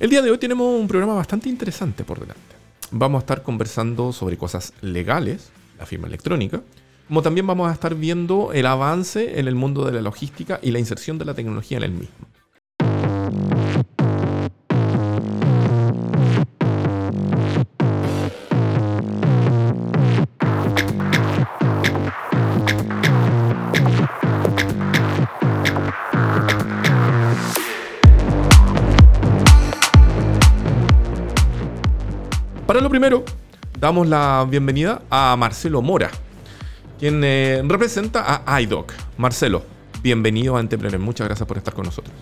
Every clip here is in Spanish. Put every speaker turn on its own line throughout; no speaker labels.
El día de hoy tenemos un programa bastante interesante por delante. Vamos a estar conversando sobre cosas legales, la firma electrónica, como también vamos a estar viendo el avance en el mundo de la logística y la inserción de la tecnología en el mismo. Para lo primero, damos la bienvenida a Marcelo Mora, quien eh, representa a iDoc. Marcelo, bienvenido a Entrepreneur. Muchas gracias por estar con nosotros.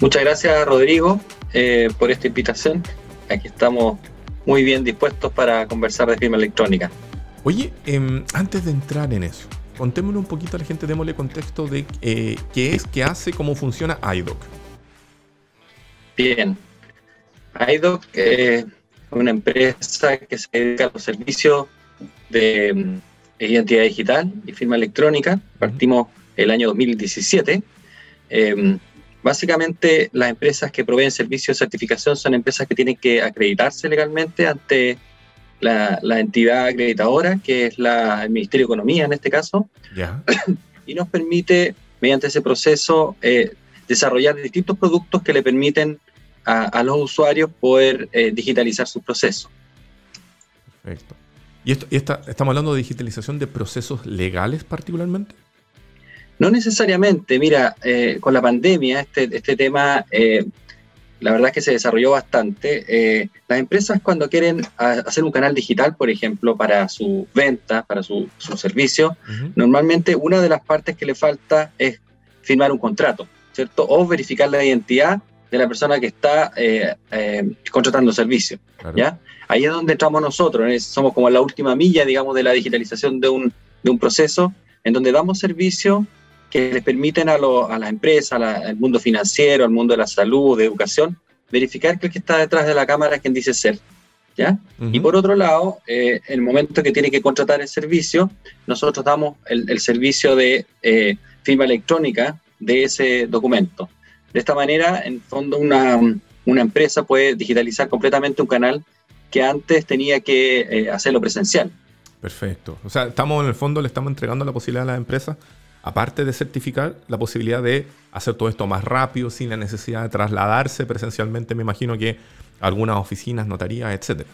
Muchas gracias, Rodrigo, eh, por esta invitación. Aquí estamos muy bien dispuestos para conversar de firma electrónica.
Oye, em, antes de entrar en eso, contémosle un poquito a la gente, démosle contexto de eh, qué es, qué hace, cómo funciona iDoc.
Bien. iDoc una empresa que se dedica a los servicios de mm, identidad digital y firma electrónica. Partimos el año 2017. Em, básicamente, las empresas que proveen servicios de certificación son empresas que tienen que acreditarse legalmente ante la, entidad acreditadora, que es la, el Ministerio de Economía en este caso, y nos permite, mediante ese proceso, eh, desarrollar distintos productos que le permiten a, los usuarios poder eh, digitalizar sus procesos.
Perfecto. ¿Y, esto, estamos hablando de digitalización de procesos legales particularmente?
No necesariamente. Mira, eh, con la pandemia este, este tema, eh, la verdad es que se desarrolló bastante. las empresas cuando quieren hacer un canal digital, por ejemplo, para su venta, para su, servicio, normalmente una de las partes que le falta es firmar un contrato, ¿cierto? O verificar la identidad de la persona que está eh, eh, contratando servicio. ¿ya? Ahí es donde entramos nosotros, somos como la última milla, digamos, de la digitalización de un, de un proceso, en donde damos servicios que les permiten a, a las empresas, al mundo financiero, al mundo de la salud, de educación, verificar que el que está detrás de la cámara es quien dice ser. ¿ya? Y por otro lado, eh, en el momento que tiene que contratar el servicio, nosotros damos el, el servicio de firma electrónica de ese documento. De esta manera, en fondo, una, empresa puede digitalizar completamente un canal que antes tenía que eh, hacerlo presencial.
Perfecto. O sea, estamos en el fondo, le estamos entregando la posibilidad a las empresas, aparte de certificar, la posibilidad de hacer todo esto más rápido, sin la necesidad de trasladarse presencialmente, me imagino que algunas oficinas, notarías, etcétera.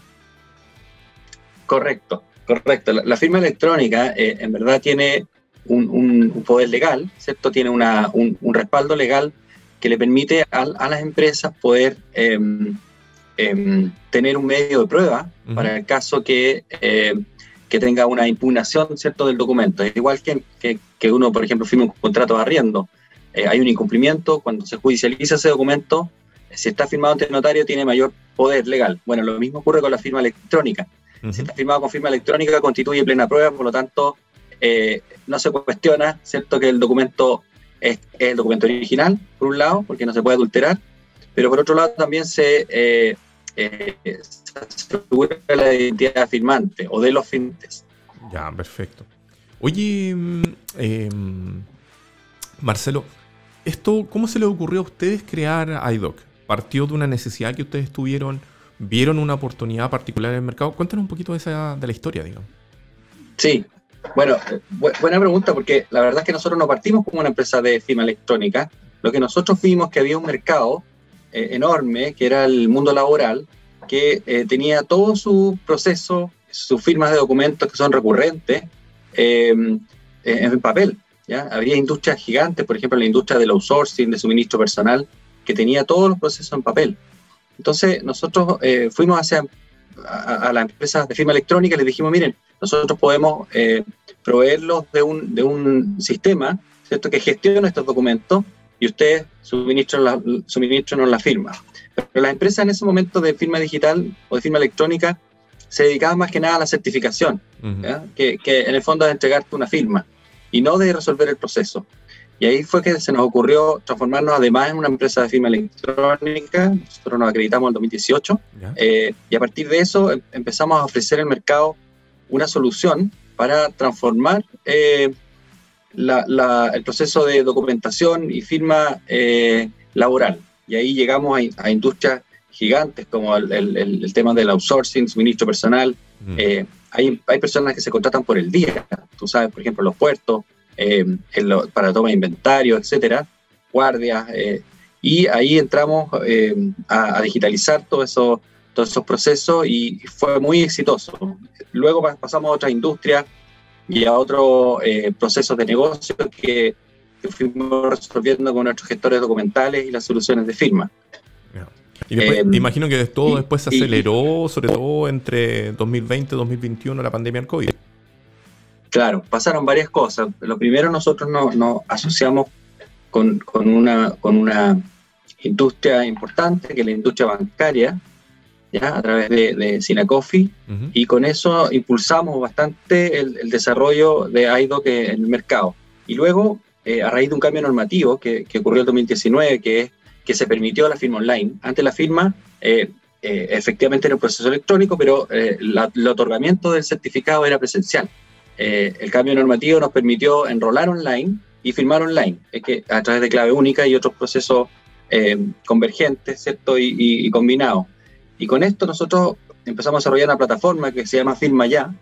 Correcto, correcto. La, firma electrónica eh, en verdad tiene un, poder legal, ¿cierto? Tiene un, un respaldo legal que le permite a, las empresas poder em, em, tener un medio de prueba para el caso que, eh, que, tenga una impugnación ¿cierto? del documento. Es igual que, que, uno, por ejemplo, firma un contrato de arriendo. Eh, hay un incumplimiento, cuando se judicializa ese documento, si está firmado ante el notario, tiene mayor poder legal. Bueno, lo mismo ocurre con la firma electrónica. Si está firmado con firma electrónica, constituye plena prueba, por lo tanto, eh, no se cuestiona, ¿cierto?, que el documento es, el documento original, por un lado, porque no se puede adulterar, pero por otro lado también se, eh, eh, asegura la identidad firmante o de los firmantes.
Ya, perfecto. Oye, mm, em, Marcelo, ¿esto cómo se le ocurrió a ustedes crear iDoc? ¿Partió de una necesidad que ustedes tuvieron? ¿Vieron una oportunidad particular en el mercado? Cuéntanos un poquito de, esa, de la historia, digamos.
Sí, bueno, buena pregunta porque la verdad es que nosotros no partimos como una empresa de firma electrónica. Lo que nosotros vimos que había un mercado eh, enorme, que era el mundo laboral, que eh, tenía todo su proceso, sus firmas de documentos que son recurrentes, em, eh, en papel. ¿ya? Había industrias gigantes, por ejemplo, la industria del outsourcing, de suministro personal, que tenía todos los procesos en papel. Entonces, nosotros fuimos hacia a, a las empresas de firma electrónica les dijimos, miren, nosotros podemos eh, proveerlos de un, de un sistema ¿cierto? que gestione estos documentos y ustedes suministran la, suministran la firma. Pero las empresas en ese momento de firma digital o de firma electrónica se dedicaban más que nada a la certificación, que, que, en el fondo es entregarte una firma y no de resolver el proceso. Y ahí fue que se nos ocurrió transformarnos además en una empresa de firma electrónica. Nosotros nos acreditamos en 2018 eh, y a partir de eso em, empezamos a ofrecer el mercado una solución para transformar eh, el proceso de documentación y firma eh, laboral. y ahí llegamos a, industrias gigantes como el, tema del outsourcing, suministro personal. Mm. Hay, hay, personas que se contratan por el día, tú sabes, por ejemplo, los puertos, eh, para toma de inventario, etcétera, guardias, eh, y ahí entramos a, digitalizar todo eso, todos esos procesos y fue muy exitoso. Luego pasamos a otras industrias y a otros procesos de negocio que que fuimos resolviendo con nuestros gestores documentales y las soluciones de firma.
Y después, eh, imagino que todo después se aceleró, sobre todo entre 2020 y 2021, la pandemia del COVID.
Claro, pasaron varias cosas. Lo primero, nosotros nos, asociamos con, una, con una industria importante, que es la industria bancaria, ¿ya? a través de, de Sinacofi, y con eso impulsamos bastante el, desarrollo de IDOC en el mercado. Y luego eh, a raíz de un cambio normativo que, ocurrió en 2019, que es que se permitió la firma online. Antes la firma eh, eh, efectivamente era un proceso electrónico, pero el otorgamiento del certificado era presencial. El cambio normativo nos permitió enrolar online y firmar online, es que a través de clave única y otros procesos convergentes, ¿cierto? Y, combinados. Y con esto nosotros empezamos a desarrollar una plataforma que se llama Firma ya,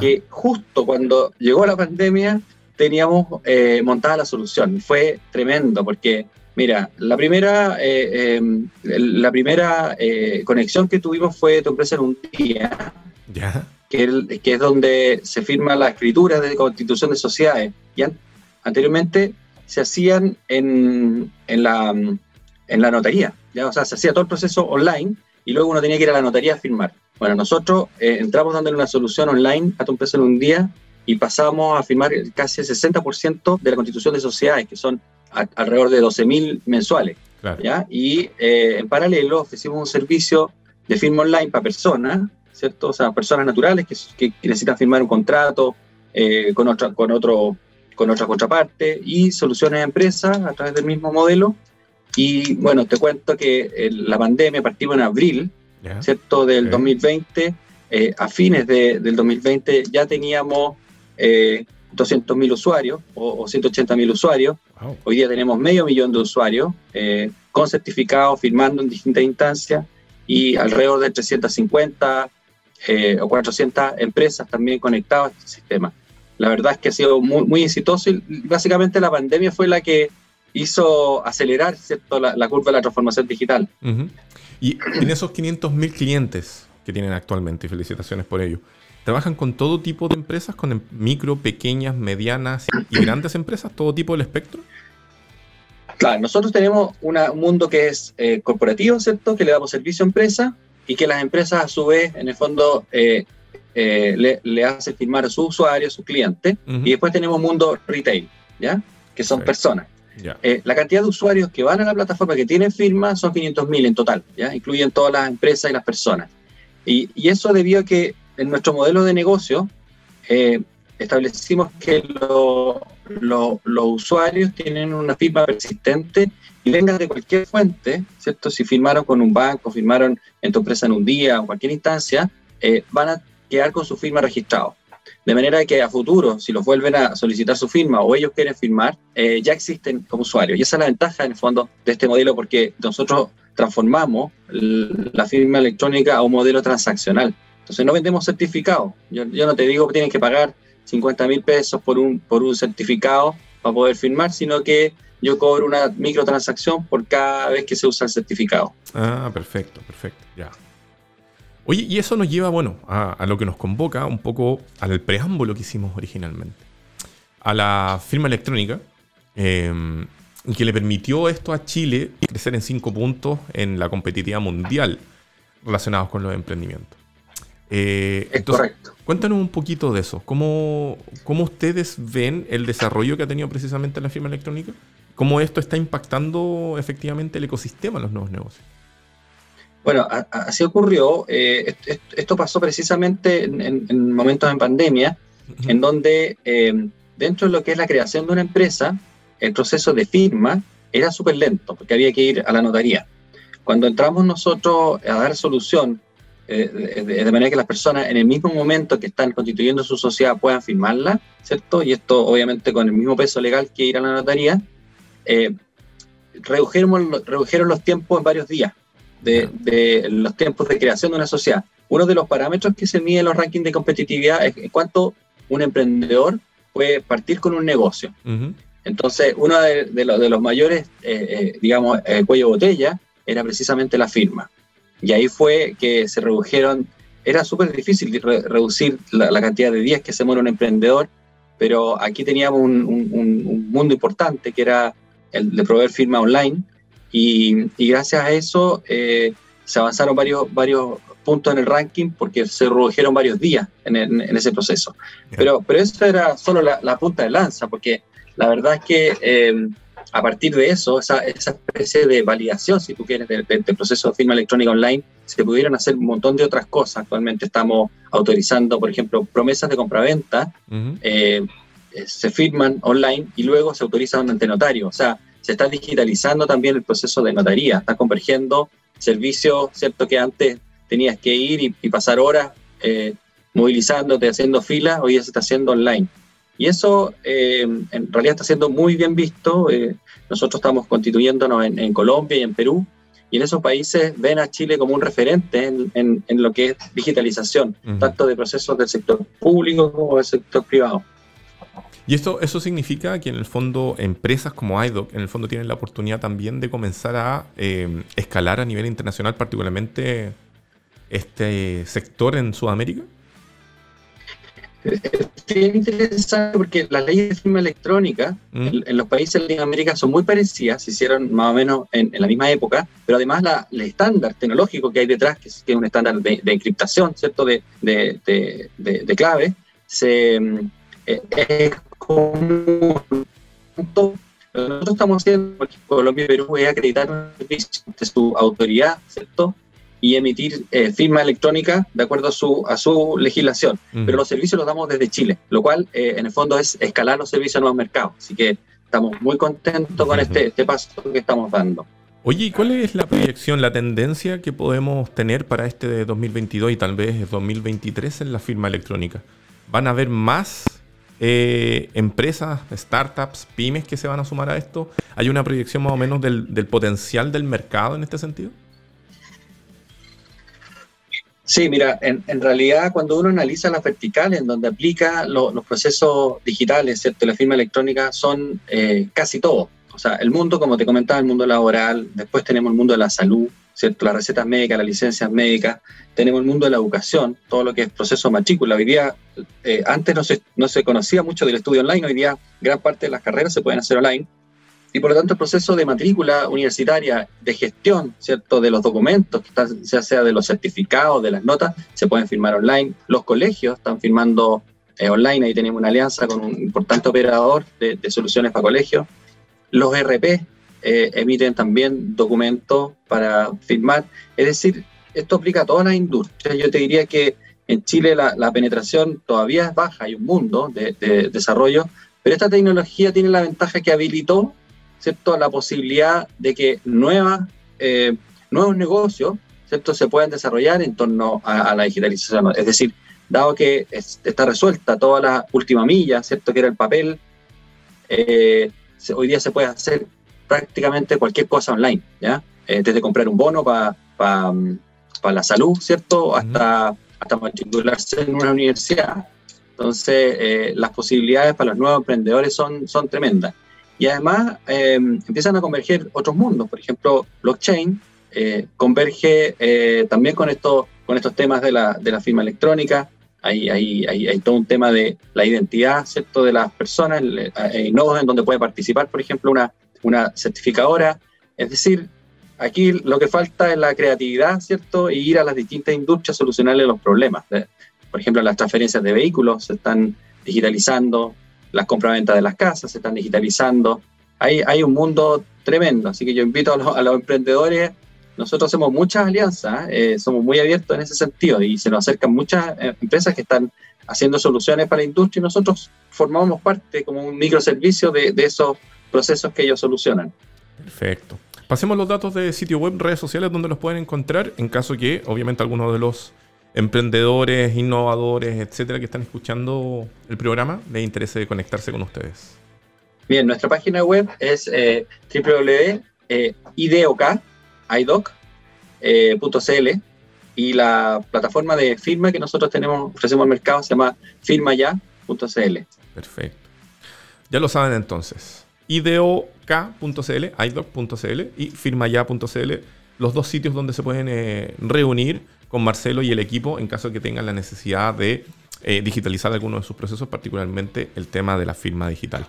que justo cuando llegó la pandemia teníamos eh, montada la solución. Fue tremendo porque, mira, la primera, eh, em, la primera eh, conexión que tuvimos fue tu empresa en un día, Que, que, es donde se firma la escritura de constitución de sociedades. Y anteriormente se hacían en, en, la, en la notaría, ¿ya? o sea, se hacía todo el proceso online y luego uno tenía que ir a la notaría a firmar. Bueno, nosotros entramos dándole una solución online a tu empresa en un día y pasamos a firmar casi el 60% de la constitución de sociedades, que son alrededor de 12.000 mensuales. ¿ya? Y eh, en paralelo ofrecimos un servicio de firma online para personas, ¿cierto? O sea, personas naturales que, necesitan firmar un contrato eh, con, otra, con, otro, con otra contraparte y soluciones a empresas a través del mismo modelo. Y bueno, te cuento que la pandemia partimos en abril, ¿cierto? Del 2020. Eh, a fines de, del 2020 ya teníamos eh, 200.000 usuarios o, 180.000 usuarios. Hoy día tenemos medio millón de usuarios eh, con certificados, firmando en distintas instancias y alrededor de 350 eh, o 400 empresas también conectadas a este sistema. La verdad es que ha sido muy, muy exitoso y básicamente la pandemia fue la que hizo acelerar ¿cierto? La, curva de la transformación digital.
Y en esos 500.000 clientes que tienen actualmente, y felicitaciones por ello, ¿Trabajan con todo tipo de empresas, con em, micro, pequeñas, medianas y grandes empresas, todo tipo del espectro?
Claro, nosotros tenemos un mundo que es eh, corporativo, ¿cierto? Que le damos servicio a empresas y que las empresas a su vez, en el fondo, eh, eh, le, le, hacen firmar a sus usuarios, a sus clientes. Y después tenemos mundo retail, ¿ya? Que son personas. la cantidad de usuarios que van a la plataforma que tienen firma son 500.000 en total, ¿ya? Incluyen todas las empresas y las personas. Y, y eso debido a que en nuestro modelo de negocio eh, establecimos que los usuarios tienen una firma persistente y vengan de cualquier fuente, ¿cierto? Si firmaron con un banco, firmaron en tu empresa en un día o cualquier instancia, eh, van a quedar con su firma registrado. De manera que a futuro, si los vuelven a solicitar su firma o ellos quieren firmar, eh, ya existen como usuarios. Y esa es la ventaja, en el fondo, de este modelo, porque nosotros transformamos la firma electrónica a un modelo transaccional. Entonces no vendemos certificados. Yo, no te digo que tienes que pagar 50 mil pesos por un, por un certificado para poder firmar, sino que yo cobro una microtransacción por cada vez que se usa el certificado.
Ah, perfecto, perfecto, ya. Oye, y eso nos lleva, bueno, a, lo que nos convoca un poco al preámbulo que hicimos originalmente. A la firma electrónica, em, que le permitió esto a Chile crecer en cinco puntos en la competitividad mundial relacionados con los emprendimientos.
Eh, es correcto.
Cuéntanos un poquito de eso. ¿Cómo, ¿Cómo, ustedes ven el desarrollo que ha tenido precisamente la firma electrónica? ¿Cómo esto está impactando efectivamente el ecosistema de los nuevos negocios?
Bueno, así ocurrió. Eh, esto pasó precisamente en, momentos de pandemia, en donde eh, dentro de lo que es la creación de una empresa, el proceso de firma era súper lento, porque había que ir a la notaría. Cuando entramos nosotros a dar solución eh, de, manera que las personas en el mismo momento que están constituyendo su sociedad puedan firmarla, ¿cierto? Y esto obviamente con el mismo peso legal que ir a la notaría. Eh, redujeron, redujeron los tiempos en varios días, de, de, los tiempos de creación de una sociedad. Uno de los parámetros que se mide en los rankings de competitividad es cuánto un emprendedor puede partir con un negocio. Entonces, uno de, de, de los mayores, eh, eh, digamos, eh, cuello botella era precisamente la firma. Y ahí fue que se redujeron, era súper difícil reducir la, cantidad de días que se muere un emprendedor, pero aquí teníamos un, un, mundo importante que era el de proveer firma online y, y gracias a eso se avanzaron varios, varios puntos en el ranking porque se redujeron varios días en, en, ese proceso. Pero, pero eso era solo la, la, punta de lanza, porque la verdad es que eh, a partir de eso, esa, esa, especie de validación, si tú quieres, del, proceso de firma electrónica online, se pudieron hacer un montón de otras cosas. Actualmente estamos autorizando, por ejemplo, promesas de compraventa, uh -huh. eh, se firman online y luego se autorizan ante notario. O sea, se está digitalizando también el proceso de notaría, está convergiendo servicios, ¿cierto? Que antes tenías que ir y, y pasar horas eh, movilizándote, haciendo filas, hoy ya se está haciendo online. Y eso eh, en realidad está siendo muy bien visto. Eh, nosotros estamos constituyéndonos en, en, Colombia y en Perú, y en esos países ven a Chile como un referente en, en, en lo que es digitalización, uh -huh. tanto de procesos del sector público como del sector privado.
Y esto, eso significa que en el fondo empresas como iDoc en el fondo tienen la oportunidad también de comenzar a eh, escalar a nivel internacional, particularmente este sector en Sudamérica?
Es interesante porque las leyes de firma electrónica mm. en, en, los países de Latinoamérica son muy parecidas, se hicieron más o menos en, en la misma época, pero además la, el estándar tecnológico que hay detrás, que es, que es un estándar de, de, encriptación, ¿cierto?, de, de, de clave, se, eh, es común. Nosotros estamos haciendo, Colombia y Perú, es acreditar un servicio de su autoridad, ¿cierto?, y emitir eh, firma electrónica de acuerdo a su, a su legislación. -huh. Pero los servicios los damos desde Chile, lo cual eh, en el fondo es escalar los servicios a nuevos mercados. Así que estamos muy contentos con este, este paso que estamos dando.
Oye, ¿y cuál es la proyección, la tendencia que podemos tener para este de 2022 y tal vez 2023 en la firma electrónica? ¿Van a haber más eh, empresas, startups, pymes que se van a sumar a esto? ¿Hay una proyección más o menos del, del potencial del mercado en este sentido?
Sí, mira, en, en, realidad cuando uno analiza las verticales en donde aplica lo, los procesos digitales, ¿cierto? La firma electrónica son eh, casi todo. O sea, el mundo, como te comentaba, el mundo laboral, después tenemos el mundo de la salud, ¿cierto? Las recetas médicas, las licencias médicas, tenemos el mundo de la educación, todo lo que es proceso matrícula. Hoy día, eh, antes no se, no se conocía mucho del estudio online, hoy día gran parte de las carreras se pueden hacer online y por lo tanto el proceso de matrícula universitaria, de gestión, ¿cierto?, de los documentos, ya sea de los certificados, de las notas, se pueden firmar online. Los colegios están firmando eh, online, ahí tenemos una alianza con un importante operador de, de soluciones para colegios. Los RP eh, emiten también documentos para firmar. Es decir, esto aplica a todas las industrias. Yo te diría que en Chile la, la penetración todavía es baja, hay un mundo de, de desarrollo, pero esta tecnología tiene la ventaja que habilitó ¿cierto? la posibilidad de que nuevas, eh, nuevos negocios ¿cierto? se puedan desarrollar en torno a, a, la digitalización. Es decir, dado que es, está resuelta toda la última milla, ¿cierto? que era el papel, eh, se, hoy día se puede hacer prácticamente cualquier cosa online, ¿ya? Eh, desde comprar un bono para pa, pa la salud, ¿cierto? Hasta, hasta matricularse en una universidad. Entonces, las posibilidades para los nuevos emprendedores son, son tremendas. Y además eh, empiezan a converger otros mundos, por ejemplo, blockchain eh, converge eh, también con, esto, con estos temas de la, de la firma electrónica, hay, hay, hay, hay, todo un tema de la identidad ¿cierto? de las personas, hay nodos en donde puede participar, por ejemplo, una, una certificadora, es decir, aquí lo que falta es la creatividad, ¿cierto? Y ir a las distintas industrias a solucionarle los problemas. Por ejemplo, las transferencias de vehículos se están digitalizando, las compraventas de las casas se están digitalizando. Hay, hay un mundo tremendo, así que yo invito a los, emprendedores. Nosotros hacemos muchas alianzas, eh, somos muy abiertos en ese sentido y se nos acercan muchas eh, empresas que están haciendo soluciones para la industria y nosotros formamos parte como un microservicio de, de esos procesos que ellos solucionan.
Perfecto. Pasemos los datos de sitio web, redes sociales, donde los pueden encontrar en caso que, obviamente, alguno de los emprendedores, innovadores, etcétera, que están escuchando el programa, les interese conectarse con ustedes?
Bien, nuestra página web es eh, eh, IDOK, iDoc.cl, eh, y la plataforma de firma que nosotros tenemos, ofrecemos al mercado, se llama firmaya.cl.
Perfecto. Ya lo saben entonces. IDOK.cl, iDoc.cl y firmaya.cl, los dos sitios donde se pueden eh, reunir con Marcelo y el equipo en caso de que tengan la necesidad de eh, digitalizar alguno de sus procesos, particularmente el tema de la firma digital.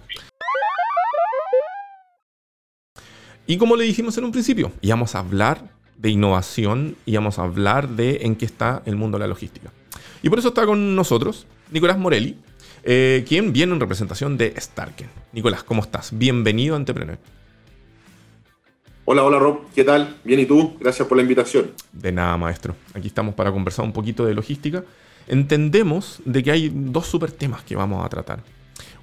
Y como le dijimos en un principio, íbamos a hablar de innovación y vamos a hablar de en qué está el mundo de la logística. Y por eso está con nosotros Nicolás Morelli, eh, quien viene en representación de Starken. Nicolás, ¿cómo estás? Bienvenido a Entrepreneur.
Hola, hola Rob, ¿qué tal? Bien, ¿y tú? Gracias por la invitación.
De nada, maestro. Aquí estamos para conversar un poquito de logística. Entendemos de que hay dos super temas que vamos a tratar.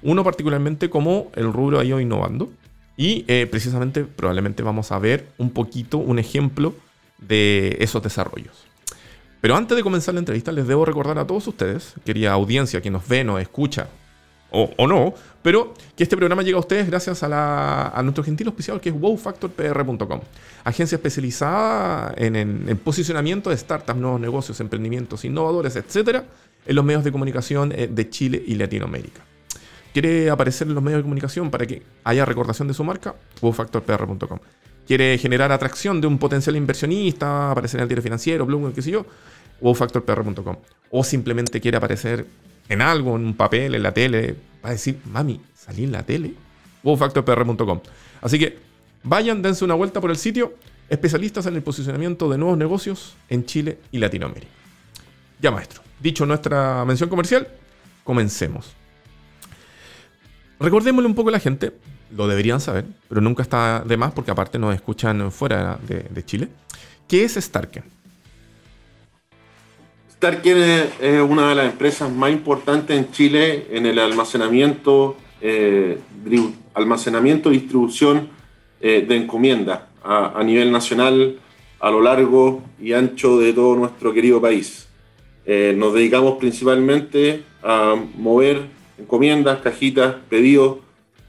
Uno particularmente como el rubro ha ido innovando y eh, precisamente probablemente vamos a ver un poquito un ejemplo de esos desarrollos. Pero antes de comenzar la entrevista, les debo recordar a todos ustedes, querida audiencia que nos ve, nos escucha, o, no, pero que este programa llega a ustedes gracias a, nuestro gentil auspiciador que es wowfactorpr.com, agencia especializada en, en, posicionamiento de startups, nuevos negocios, emprendimientos innovadores, etcétera, en los medios de comunicación eh, de Chile y Latinoamérica. ¿Quiere aparecer en los medios de comunicación para que haya recordación de su marca? wowfactorpr.com quiere generar atracción de un potencial inversionista, aparecer en el diario financiero, Bloomberg, qué sé yo, wowfactorpr.com. O simplemente quiere aparecer en algo, en un papel, en la tele, va a decir, mami, salí en la tele, wowfactorpr.com. Así que vayan, dense una vuelta por el sitio, especialistas en el posicionamiento de nuevos negocios en Chile y Latinoamérica. Ya, maestro, dicho nuestra mención comercial, comencemos. Recordémosle un poco a la gente lo deberían saber, pero nunca está de más porque aparte nos escuchan fuera de, Chile. ¿Qué es Starken?
Starken es una de las empresas más importantes en Chile en el almacenamiento, eh, almacenamiento y distribución eh, de encomiendas a, nivel nacional a lo largo y ancho de todo nuestro querido país. Eh, nos dedicamos principalmente a mover encomiendas, cajitas, pedidos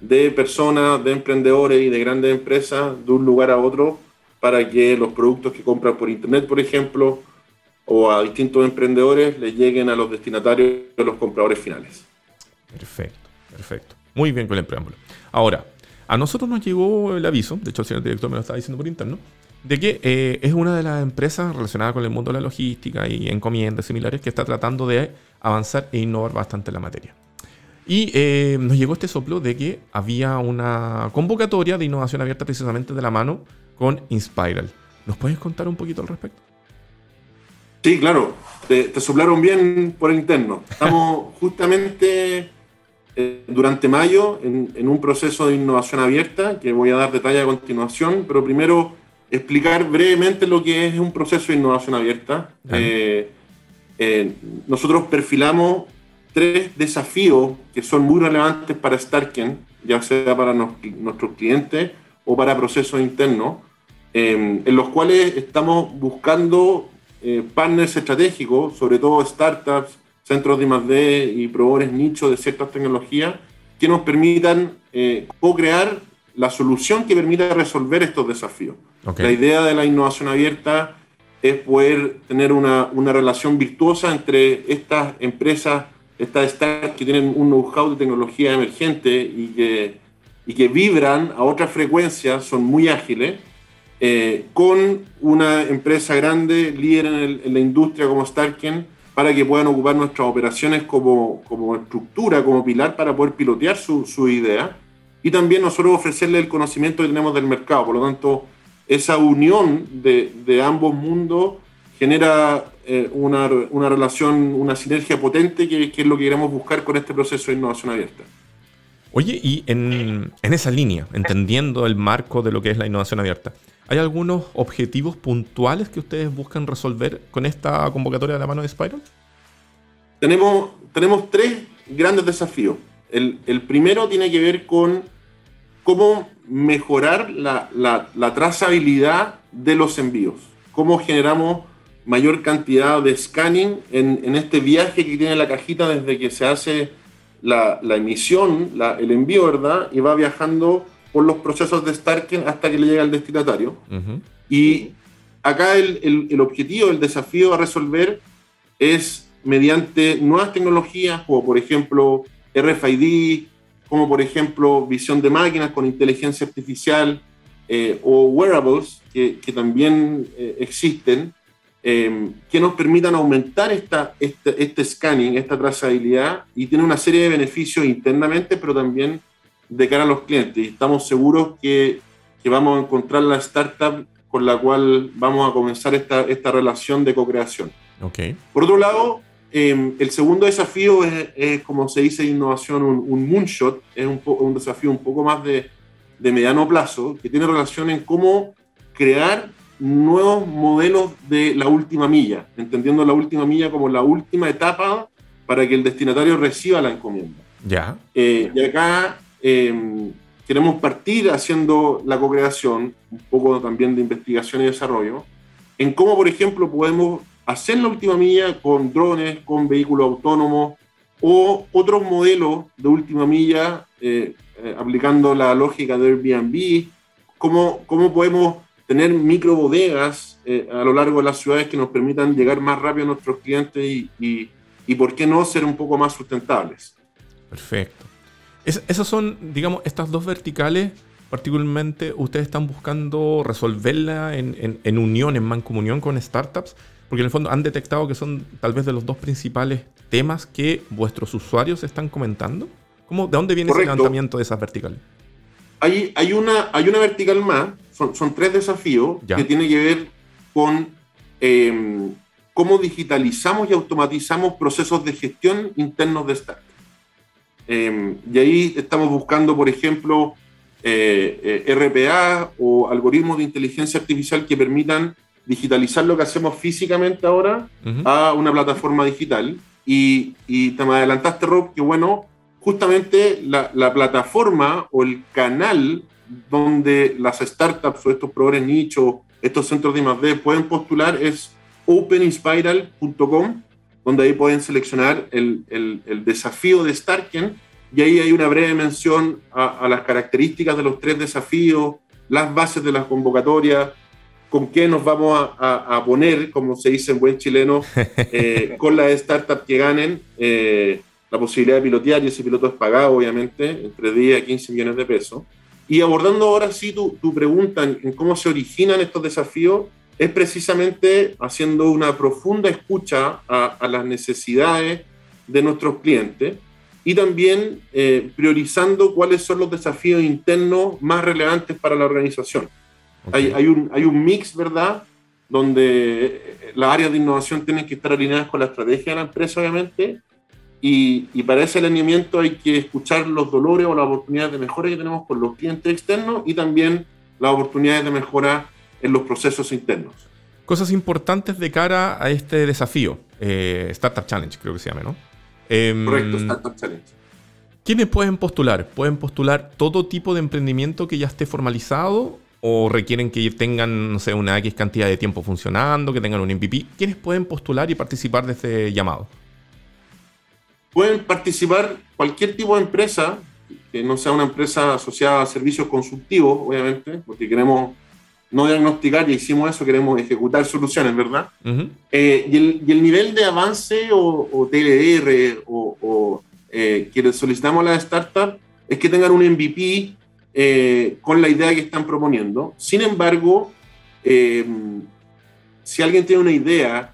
de personas, de emprendedores y de grandes empresas de un lugar a otro para que los productos que compran por internet, por ejemplo, o a distintos emprendedores les lleguen a los destinatarios, a los compradores finales.
Perfecto, perfecto. Muy bien con el preámbulo. Ahora, a nosotros nos llegó el aviso, de hecho el señor director me lo estaba diciendo por interno, de que eh, es una de las empresas relacionadas con el mundo de la logística y encomiendas similares que está tratando de avanzar e innovar bastante en la materia. Y eh, nos llegó este soplo de que había una convocatoria de innovación abierta precisamente de la mano con Inspiral. ¿Nos puedes contar un poquito al respecto?
Sí, claro. Te, soplaron bien por el interno. Estamos justamente eh, durante mayo en, un proceso de innovación abierta que voy a dar detalle a continuación, pero primero explicar brevemente lo que es un proceso de innovación abierta. Eh, nosotros perfilamos tres desafíos que son muy relevantes para Starken, ya sea para nuestros clientes o para procesos internos, en los cuales estamos buscando eh, partners estratégicos, sobre todo startups, centros de I+.D. y proveedores nichos de ciertas tecnologías, que nos permitan eh, co-crear la solución que permita resolver estos desafíos. La idea de la innovación abierta es poder tener una, una relación virtuosa entre estas empresas estas startups que tienen un know-how de tecnología emergente y que, y que vibran a otras frecuencias, son muy ágiles, eh, con una empresa grande, líder en, la industria como Starken, para que puedan ocupar nuestras operaciones como, como estructura, como pilar para poder pilotear su, su idea. Y también nosotros ofrecerle el conocimiento que tenemos del mercado. Por lo tanto, esa unión de, ambos mundos genera eh, una, una, relación, una sinergia potente que, es lo que queremos buscar con este proceso de innovación abierta.
Oye, y en, en, esa línea, entendiendo el marco de lo que es la innovación abierta, ¿hay algunos objetivos puntuales que ustedes buscan resolver con esta convocatoria de la mano de Spiral?
Tenemos, tenemos tres grandes desafíos. El, primero tiene que ver con cómo mejorar la, trazabilidad de los envíos, cómo generamos mayor cantidad de scanning en, este viaje que tiene la cajita desde que se hace la emisión, el envío, ¿verdad? Y va viajando por los procesos de Starken hasta que le llega al destinatario. Y acá el, el, objetivo, el desafío a resolver es mediante nuevas tecnologías, como por ejemplo RFID, como por ejemplo visión de máquinas con inteligencia artificial eh, o wearables que, que también eh, existen, eh, que nos permitan aumentar esta, este, este scanning, esta trazabilidad y tiene una serie de beneficios internamente, pero también de cara a los clientes. Y estamos seguros que, que vamos a encontrar la startup con la cual vamos a comenzar esta, esta relación de co-creación.
Okay.
Por otro lado, em, el segundo desafío es, como se dice en innovación, un, moonshot, es un, un, desafío un poco más de, de, mediano plazo, que tiene relación en cómo crear nuevos modelos de la última milla, entendiendo la última milla como la última etapa para que el destinatario reciba la encomienda.
Ya.
Eh, y acá em, queremos partir haciendo la co-creación, un poco también de investigación y desarrollo, en cómo, por ejemplo, podemos hacer la última milla con drones, con vehículos autónomos o otros modelos de última milla eh, eh, aplicando la lógica de Airbnb, cómo, cómo podemos tener micro bodegas eh, a lo largo de las ciudades que nos permitan llegar más rápido a nuestros clientes y, y, y por qué no ser un poco más sustentables.
Perfecto esas son, digamos, estas dos verticales, particularmente ustedes están buscando resolverla en, en, unión, en mancomunión con startups, porque en el fondo han detectado que son tal vez de los dos principales temas que vuestros usuarios están comentando. ¿Cómo, ¿De dónde viene ese levantamiento de esas verticales?
Hay, hay, una, hay una vertical más, son, son tres desafíos que tiene que ver con em, cómo digitalizamos y automatizamos procesos de gestión internos de startups. Em, y ahí estamos buscando, por ejemplo, eh, eh, RPA o algoritmos de inteligencia artificial que permitan digitalizar lo que hacemos físicamente ahora a una plataforma digital. Y, y, te me adelantaste, Rob, que bueno, justamente la, la, plataforma o el canal donde las startups o estos proveedores nichos, estos centros de I+.D. pueden postular es openinspiral.com donde ahí pueden seleccionar el, el, desafío de Starken y ahí hay una breve mención a, las características de los tres desafíos, las bases de la convocatoria, con qué nos vamos a, a, poner, como se dice en buen chileno, eh, con las startups que ganen, eh, la posibilidad de pilotear y ese piloto es pagado, obviamente, entre 10 a 15 millones de pesos. Y abordando ahora sí tu, tu pregunta en cómo se originan estos desafíos, es precisamente haciendo una profunda escucha a, las necesidades de nuestros clientes y también eh, priorizando cuáles son los desafíos internos más relevantes para la organización. Hay, hay, un, hay un mix, ¿verdad? Donde eh, las áreas de innovación tienen que estar alineadas con la estrategia de la empresa, obviamente, y, y, para ese alineamiento hay que escuchar los dolores o las oportunidades de mejora que tenemos con los clientes externos y también las oportunidades de mejora en los procesos internos.
Cosas importantes de cara a este desafío, eh, Startup Challenge, creo que se llama, ¿no?
Em, Correcto, Startup Challenge.
¿Quiénes pueden postular? ¿Pueden postular todo tipo de emprendimiento que ya esté formalizado o requieren que tengan, no sé, una X cantidad de tiempo funcionando, que tengan un MVP? ¿Quiénes pueden postular y participar de este llamado?
Pueden participar cualquier tipo de empresa, que no sea una empresa asociada a servicios consultivos, obviamente, porque queremos no diagnosticar, y hicimos eso, queremos ejecutar soluciones, ¿verdad? Eh, y, el, y, el, nivel de avance o, o TLR o, eh, que solicitamos a las startups es que tengan un MVP eh, con la idea que están proponiendo. Sin embargo, si alguien tiene una idea,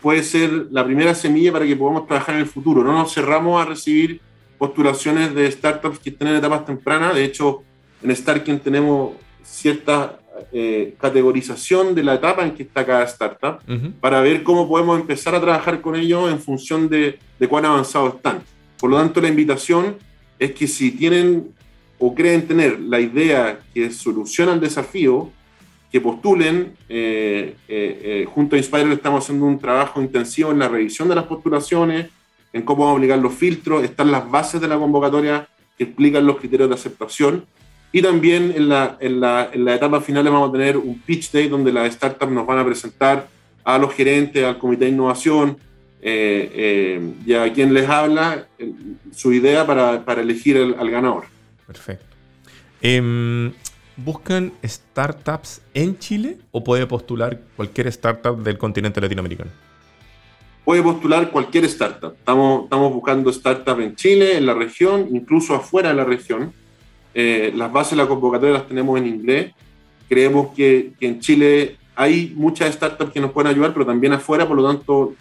puede ser la primera semilla para que podamos trabajar en el futuro. No nos cerramos a recibir postulaciones de startups que estén en etapas tempranas. De hecho, en Starken tenemos ciertas eh, categorización de la etapa en que está cada startup para ver cómo podemos empezar a trabajar con ellos en función de, de cuán avanzados están. Por lo tanto, la invitación es que si tienen o creen tener la idea que soluciona el desafío, que postulen. Eh, eh, junto a Inspire estamos haciendo un trabajo intensivo en la revisión de las postulaciones, en cómo vamos a aplicar los filtros, están las bases de la convocatoria que explican los criterios de aceptación y también en la, en la, en la etapa final vamos a tener un pitch day donde las startups nos van a presentar a los gerentes, al comité de innovación eh, eh, y a quien les habla su idea para, para elegir al ganador.
Perfecto. Em, ¿Buscan startups en Chile o puede postular cualquier startup del continente latinoamericano?
Puede postular cualquier startup. Estamos, estamos buscando startups en Chile, en la región, incluso afuera de la región. Eh, las bases de la convocatoria las tenemos en inglés. Creemos que, que, en Chile hay muchas startups que nos pueden ayudar, pero también afuera, por lo tanto,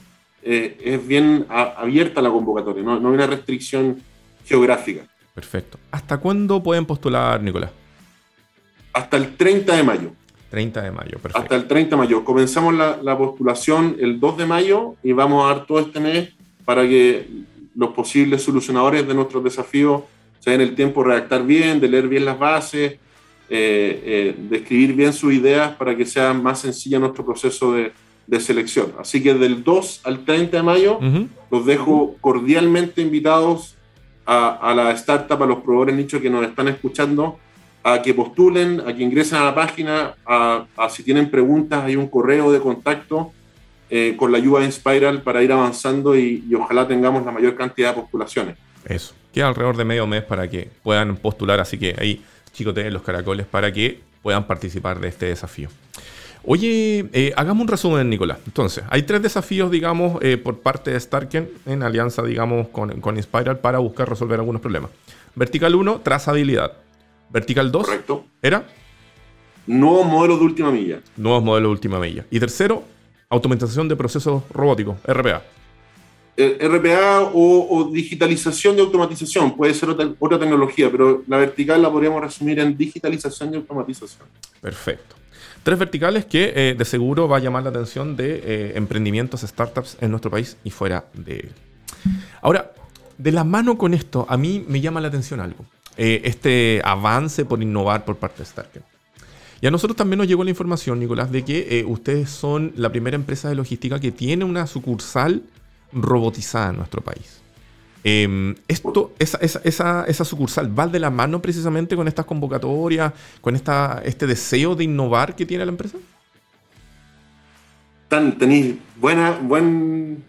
eh, es bien abierta la convocatoria, no, no hay una restricción geográfica.
Perfecto. ¿Hasta cuándo pueden postular, Nicolás?
Hasta el 30 de mayo.
30 de mayo, perfecto.
Hasta el 30 de mayo. Comenzamos la, la, postulación el 2 de mayo y vamos a dar todo este mes para que los posibles solucionadores de nuestros desafíos se den el tiempo de redactar bien, de leer bien las bases, eh, eh, de escribir bien sus ideas para que sea más sencilla nuestro proceso de, de selección. Así que del 2 al 30 de mayo uh -huh. los dejo cordialmente invitados a, a la startup, a los proveedores nicho que nos están escuchando, a que postulen, a que ingresen a la página, a, a si tienen preguntas, hay un correo de contacto eh, con la ayuda de Inspiral para ir avanzando y, y, ojalá tengamos la mayor cantidad de postulaciones.
Eso, queda alrededor de medio mes para que puedan postular, así que ahí chicoteen los caracoles para que puedan participar de este desafío. Oye, eh, hagamos un resumen, Nicolás. Entonces, hay tres desafíos, digamos, eh, por parte de Starken en alianza, digamos, con, con Inspiral para buscar resolver algunos problemas. Vertical 1, trazabilidad. Vertical 2,
Correcto.
¿era?
Nuevos modelos de última milla.
Nuevos modelos de última milla. Y tercero, automatización de procesos robóticos, RPA.
Eh, RPA o, digitalización de automatización, puede ser otra, otra tecnología, pero la vertical la podríamos resumir en digitalización y automatización.
Perfecto. Tres verticales que eh, de seguro va a llamar la atención de eh, emprendimientos, startups en nuestro país y fuera de él. Ahora, de la mano con esto, a mí me llama la atención algo. Este avance por innovar por parte de Starken. Y a nosotros también nos llegó la información, Nicolás, de que ustedes son la primera empresa de logística que tiene una sucursal robotizada en nuestro país. Eh, esto, esa, esa, esa, esa, sucursal va de la mano precisamente con estas convocatorias, con esta, este deseo de innovar que tiene la empresa.
Tan, tenéis buena, buen,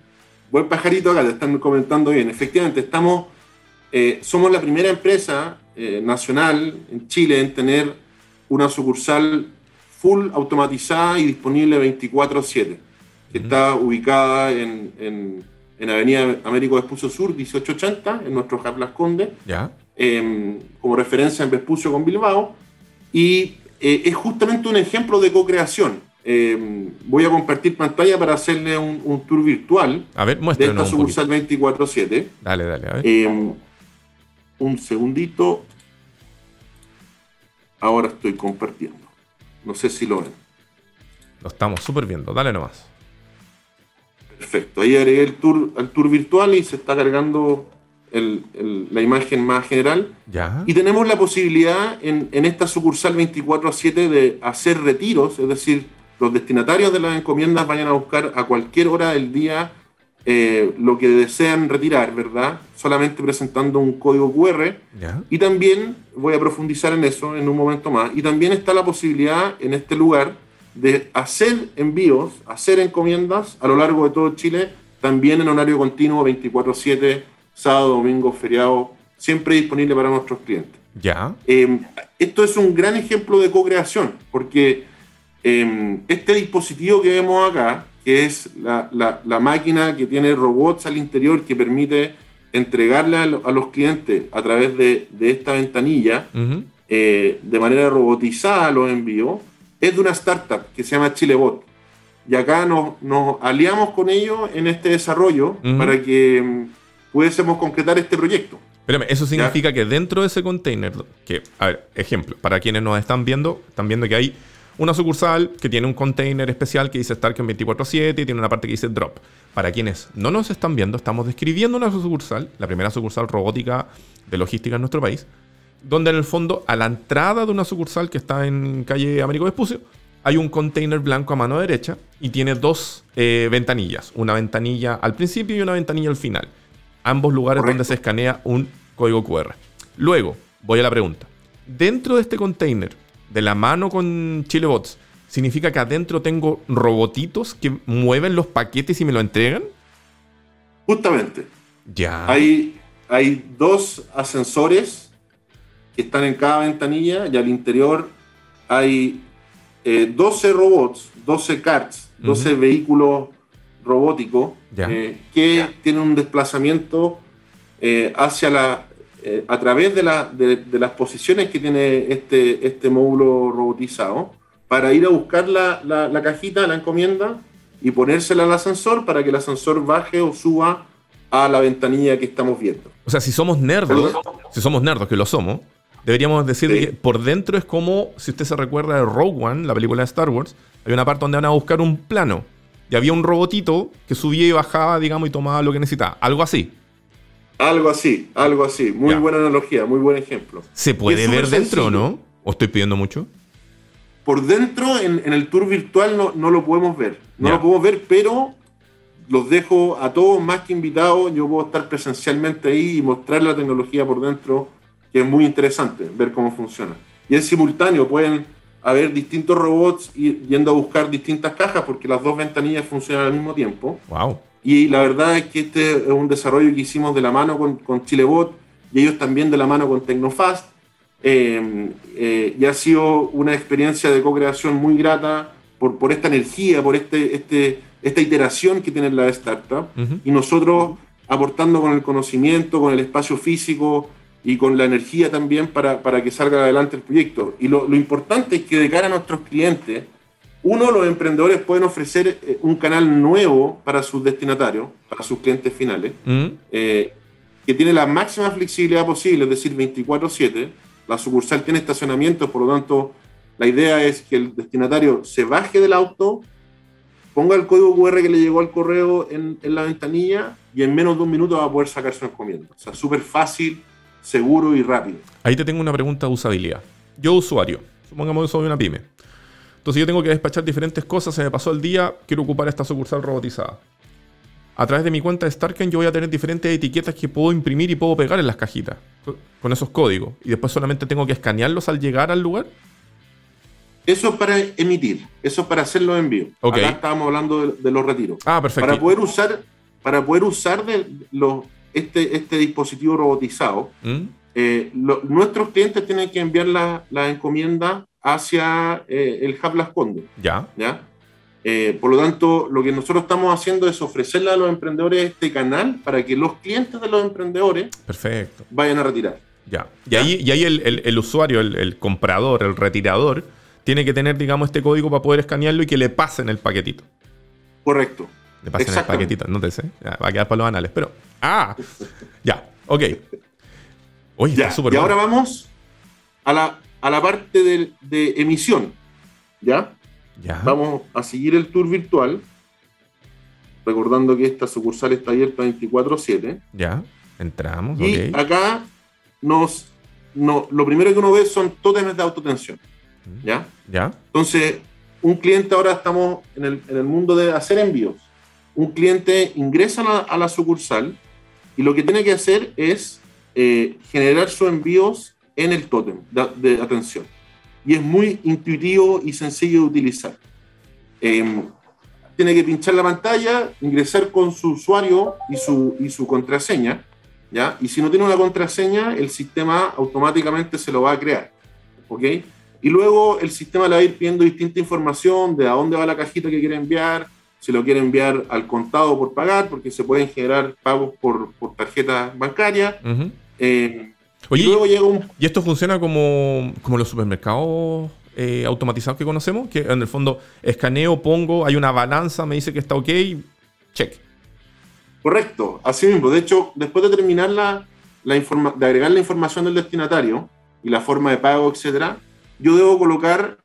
buen pajarito acá, te están comentando bien. Efectivamente, estamos, eh, somos la primera empresa eh, nacional en Chile en tener una sucursal full automatizada y disponible 24/7, que uh -huh. está ubicada en, en, en, Avenida Américo Vespucio Sur, 1880, en nuestro Hub Las Condes,
¿Ya?
Eh, como referencia en Vespucio con Bilbao, y eh, es justamente un ejemplo de co-creación. Eh, voy a compartir pantalla para hacerle un, un tour virtual
a ver,
de esta sucursal 24/7.
Dale, dale, a ver.
Eh, un segundito. Ahora estoy compartiendo. No sé si lo ven.
Lo estamos súper viendo. Dale nomás.
Perfecto. Ahí agregué el tour, tour virtual y se está cargando el, el, la imagen más general.
Ya.
Y tenemos la posibilidad en, en esta sucursal 24/7 de hacer retiros, es decir, los destinatarios de las encomiendas vayan a buscar a cualquier hora del día eh, lo que desean retirar, ¿verdad? Solamente presentando un código QR.
¿Ya?
Y también voy a profundizar en eso en un momento más. Y también está la posibilidad en este lugar de hacer envíos, hacer encomiendas a lo largo de todo Chile, también en horario continuo 24/7, sábado, domingo, feriado, siempre disponible para nuestros clientes.
Ya.
Eh, esto es un gran ejemplo de co-creación, porque eh, este dispositivo que vemos acá, que es la, la, la, máquina que tiene robots al interior que permite entregarle a, a los clientes a través de, de esta ventanilla uh -huh. eh, de manera robotizada los envíos, es de una startup que se llama Chilebot. Y acá nos, nos aliamos con ellos en este desarrollo uh -huh. para que um, pudiésemos concretar este proyecto.
Espérame, eso significa ¿Ya? que dentro de ese container, que, a ver, ejemplo, para quienes nos están viendo, están viendo que hay una sucursal que tiene un container especial que dice Starken 24/7 y tiene una parte que dice Drop. Para quienes no nos están viendo, estamos describiendo una sucursal, la primera sucursal robótica de logística en nuestro país, donde en el fondo, a la entrada de una sucursal que está en calle Américo Vespucio, hay un container blanco a mano derecha y tiene dos eh, ventanillas, una ventanilla al principio y una ventanilla al final. Ambos lugares Correcto. donde se escanea un código QR. Luego, voy a la pregunta. Dentro de este container, de la mano con Chilebots, ¿significa que adentro tengo robotitos que mueven los paquetes y me lo entregan?
Justamente.
Ya.
Hay, hay dos ascensores que están en cada ventanilla y al interior hay 12 robots, 12 carts, 12 vehículos robóticos que tienen un desplazamiento hacia la, a través de, la, de, las posiciones que tiene este, este módulo robotizado para ir a buscar la, la, cajita, la encomienda y ponérsela al ascensor para que el ascensor baje o suba a la ventanilla que estamos viendo.
O sea, si somos nerdos, si somos nerdos, que lo somos, deberíamos decir que por dentro es como, si usted se recuerda de Rogue One, la película de Star Wars, hay una parte donde van a buscar un plano y había un robotito que subía y bajaba, digamos, y tomaba lo que necesitaba. Algo así.
Algo así, algo así. Muy buena analogía, muy buen ejemplo.
¿Se puede ver dentro, no? ¿O estoy pidiendo mucho?
Por dentro, en, el tour virtual, no, no, lo podemos ver. No lo podemos ver, pero los dejo a todos más que invitados. Yo puedo estar presencialmente ahí y mostrar la tecnología por dentro, que es muy interesante ver cómo funciona. Y en simultáneo pueden haber distintos robots yendo a buscar distintas cajas porque las dos ventanillas funcionan al mismo tiempo.
Wow.
Y la verdad es que este es un desarrollo que hicimos de la mano con, con Chilebot y ellos también de la mano con Tecnofast. Eh, eh, y ha sido una experiencia de co-creación muy grata por, por esta energía, por este, este, esta iteración que tiene la startup. Y nosotros aportando con el conocimiento, con el espacio físico y con la energía también para, para que salga adelante el proyecto. Y lo, lo importante es que de cara a nuestros clientes, uno, los emprendedores pueden ofrecer eh, un canal nuevo para sus destinatarios, para sus clientes finales, mm. eh, que tiene la máxima flexibilidad posible, es decir, 24/7. La sucursal tiene estacionamiento, por lo tanto, la idea es que el destinatario se baje del auto, ponga el código QR que le llegó al correo en, la ventanilla y en menos de un minuto va a poder sacar su encomienda. O sea, súper fácil, seguro y rápido.
Ahí te tengo una pregunta de usabilidad. Yo, usuario, supongamos que soy una pyme entonces yo tengo que despachar diferentes cosas, se me pasó el día, quiero ocupar esta sucursal robotizada. A través de mi cuenta de Starken yo voy a tener diferentes etiquetas que puedo imprimir y puedo pegar en las cajitas con esos códigos. Y después solamente tengo que escanearlos al llegar al lugar.
Eso es para emitir, eso es para hacer los envíos.
Okay.
Acá estábamos hablando de, los retiros.
Ah, perfecto.
Para poder usar, para poder usar de los, este, este dispositivo robotizado, ¿Mm? eh, nuestros clientes tienen que enviar la, la encomienda hacia eh, el Hub Las Condes.
Ya.
¿ya? Eh, por lo tanto, lo que nosotros estamos haciendo es ofrecerle a los emprendedores este canal para que los clientes de los emprendedores
Perfecto.
vayan a retirar.
Ya. Y ahí, y ahí el, usuario, el, comprador, el retirador, tiene que tener, digamos, este código para poder escanearlo y que le pasen el paquetito.
Correcto.
Le pasen el paquetito, no te sé. va a quedar para los anales. Pero. ¡Ah! ya, ok.
Oye, ya. Y ahora vamos a la a la parte de, emisión. ¿ya?
¿ya?
Vamos a seguir el tour virtual, recordando que esta sucursal está abierta 24/7.
Ya, entramos.
Y acá nos, no, lo primero que uno ve son tótems de autotensión. Mm. ¿Ya?
¿Ya?
Entonces, un cliente ahora estamos en el, en el mundo de hacer envíos. Un cliente ingresa a la, sucursal y lo que tiene que hacer es eh, generar sus envíos en el tótem de, atención. Y es muy intuitivo y sencillo de utilizar. Em, tiene que pinchar la pantalla, ingresar con su usuario y su, y su contraseña, ¿ya? Y si no tiene una contraseña, el sistema automáticamente se lo va a crear, ¿ok? Y luego el sistema le va a ir pidiendo distinta información de a dónde va la cajita que quiere enviar, si lo quiere enviar al contado por pagar, porque se pueden generar pagos por, por tarjeta bancaria.
Oye, y, esto funciona como, los supermercados eh, automatizados que conocemos? Que en el fondo escaneo, pongo, hay una balanza, me dice que está ok, check.
Correcto, así mismo. De hecho, después de terminar la, la de agregar la información del destinatario y la forma de pago, etcétera, yo debo colocar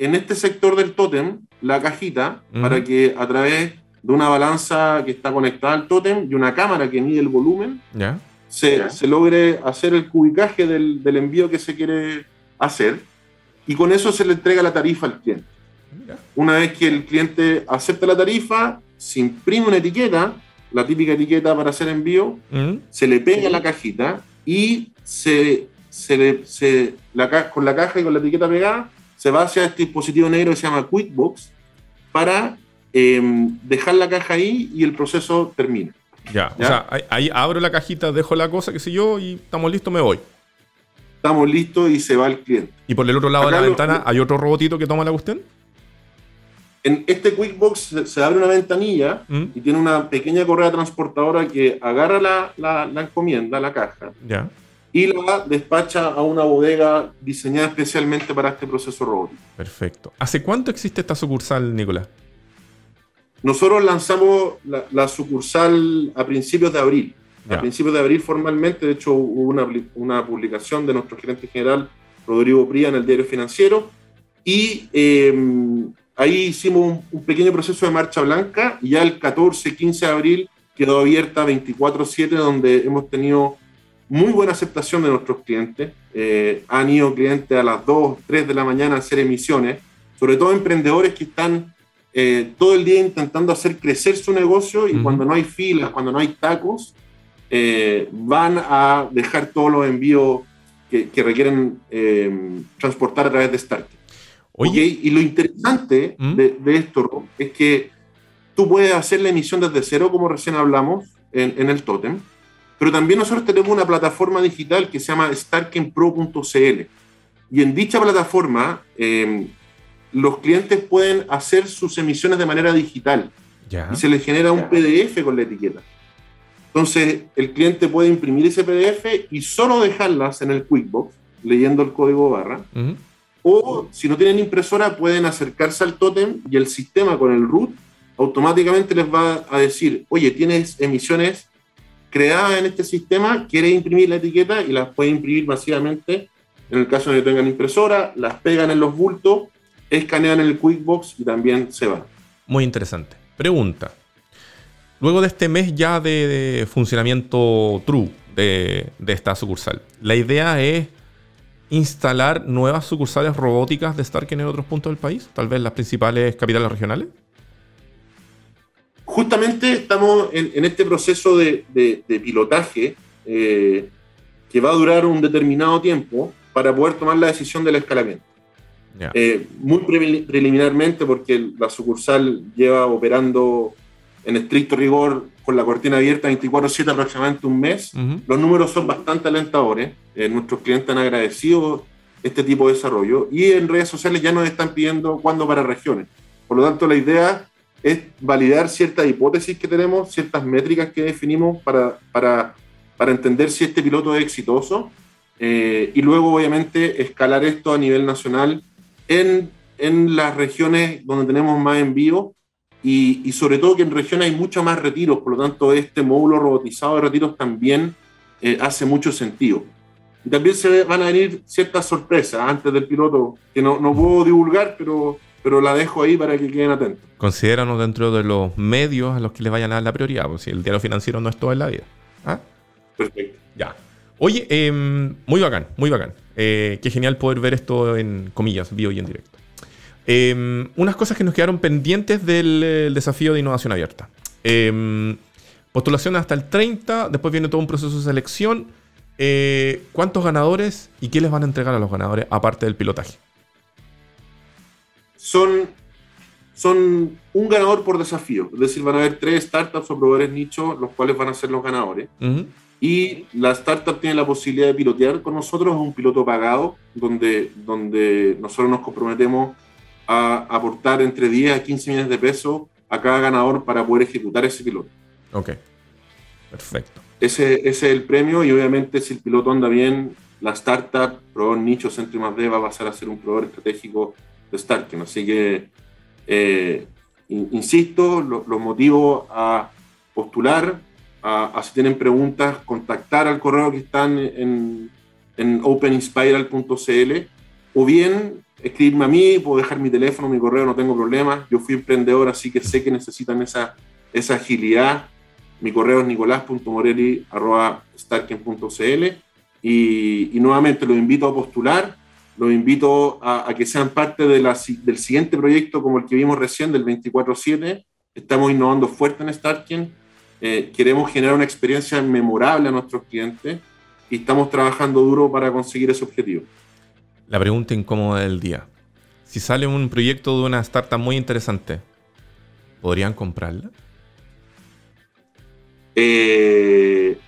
en este sector del tótem la cajita para que a través de una balanza que está conectada al tótem y una cámara que mide el volumen,
¿Ya?
se, logre hacer el cubicaje del, envío que se quiere hacer y con eso se le entrega la tarifa al cliente. Una vez que el cliente acepta la tarifa, se imprime una etiqueta, la típica etiqueta para hacer envío, mm. se le pega la cajita y se, se, la, con la caja y con la etiqueta pegada se va hacia este dispositivo negro que se llama QuickBox para em, dejar la caja ahí y el proceso termina.
Ya, o sea, ahí, abro la cajita, dejo la cosa, qué sé yo, y estamos listos, me voy.
estamos listos y se va el cliente.
¿Y por el otro lado de la ventana hay otro robotito que toma la cuestión?
En este QuickBox se, abre una ventanilla ¿Mm? y tiene una pequeña correa transportadora que agarra la, la, encomienda, la caja,
ya.
Y la despacha a una bodega diseñada especialmente para este proceso robótico.
Perfecto. ¿Hace cuánto existe esta sucursal, Nicolás?
Nosotros lanzamos la, sucursal a principios de abril. A principios de abril formalmente, de hecho hubo una, una publicación de nuestro gerente general, Rodrigo Pría, en el diario financiero, y em, ahí hicimos un, pequeño proceso de marcha blanca y ya el 14, 15 de abril quedó abierta 24/7, donde hemos tenido muy buena aceptación de nuestros clientes. Eh, han ido clientes a las 2, 3 de la mañana a hacer emisiones, sobre todo emprendedores que están eh, todo el día intentando hacer crecer su negocio y cuando no hay filas, cuando no hay tacos, eh, van a dejar todos los envíos que, requieren eh, transportar a través de Starkey. Oye, y lo interesante ¿Mm? de, esto es que tú puedes hacer la emisión desde cero, como recién hablamos, en, el Totem, pero también nosotros tenemos una plataforma digital que se llama starkenpro.cl. Y en dicha plataforma, los clientes pueden hacer sus emisiones de manera digital y se les genera un PDF con la etiqueta. Entonces, el cliente puede imprimir ese PDF y solo dejarlas en el QuickBooks, leyendo el código barra. O si no tienen impresora, pueden acercarse al tótem y el sistema con el root automáticamente les va a decir, oye, tienes emisiones creadas en este sistema, quieres imprimir la etiqueta y las puede imprimir masivamente. En el caso de que tengan impresora, las pegan en los bultos escanean el QuickBox y también se va.
Muy interesante. Pregunta. Luego de este mes ya de, funcionamiento true de, esta sucursal, la idea es instalar nuevas sucursales robóticas de Stark en otros puntos del país, tal vez las principales capitales regionales.
Justamente estamos en, este proceso de, pilotaje eh, que va a durar un determinado tiempo para poder tomar la decisión del escalamiento. Eh, muy preliminarmente, porque la sucursal lleva operando en estricto rigor con la cortina abierta 24/7 aproximadamente un mes, los números son bastante alentadores. Eh, nuestros clientes han agradecido este tipo de desarrollo y en redes sociales ya nos están pidiendo cuándo para regiones. Por lo tanto, la idea es validar ciertas hipótesis que tenemos, ciertas métricas que definimos para, para, para entender si este piloto es exitoso eh, y luego, obviamente, escalar esto a nivel nacional en, en las regiones donde tenemos más envío y, y, sobre todo que en regiones hay mucho más retiros, por lo tanto este módulo robotizado de retiros también eh, hace mucho sentido. También se van a venir ciertas sorpresas antes del piloto que no, no puedo divulgar, pero, pero la dejo ahí para que queden atentos.
Considéranos dentro de los medios a los que les vayan a dar la prioridad, porque si el diario financiero no es todo en la vida. ¿Ah?
Perfecto.
Ya. Oye, em, muy bacán, muy bacán. Eh, qué genial poder ver esto en comillas, vivo y en directo. Em, unas cosas que nos quedaron pendientes del desafío de innovación abierta. Eh, postulación hasta el 30, después viene todo un proceso de selección. Eh, ¿Cuántos ganadores y qué les van a entregar a los ganadores aparte del pilotaje?
Son, son un ganador por desafío, es decir, van a haber tres startups o proveedores nicho, los cuales van a ser los ganadores. Y la startup tiene la posibilidad de pilotear con nosotros, un piloto pagado, donde, donde nosotros nos comprometemos a aportar entre 10 a 15 millones de pesos a cada ganador para poder ejecutar ese piloto.
Ok, perfecto.
Ese, ese es el premio y obviamente si el piloto anda bien, la startup, proveedor nicho, centro y más D va a pasar a ser un proveedor estratégico de Starken. Así que, eh, insisto, los motivos a postular, a, si tienen preguntas, contactar al correo que están en, en openinspiral.cl o bien escribirme a mí, puedo dejar mi teléfono, mi correo, no tengo problema. Yo fui emprendedor, así que sé que necesitan esa, esa agilidad. Mi correo es nicolás.morelli.starken.cl y nuevamente los invito a postular, los invito a, que sean parte de la, del siguiente proyecto como el que vimos recién, del 24-7. Estamos innovando fuerte en Starken eh, queremos generar una experiencia memorable a nuestros clientes y estamos trabajando duro para conseguir ese objetivo.
La pregunta incómoda del día. Si sale un proyecto de una startup muy interesante, ¿podrían comprarla?
Eh,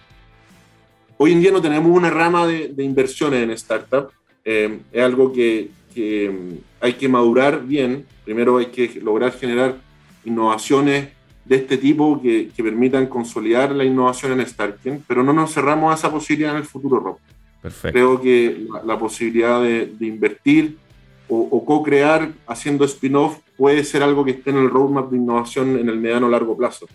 hoy en día no tenemos una rama de, inversiones en startup. Eh, es algo que, mm, hay que madurar bien. Primero hay que lograr generar innovaciones de este tipo que, permitan consolidar la innovación en Starken, pero no nos cerramos a esa posibilidad en el futuro, Rob. Perfecto. Creo que la, posibilidad de, invertir o, o co-crear haciendo spin-off puede ser algo que esté en el roadmap de innovación en el mediano o largo plazo.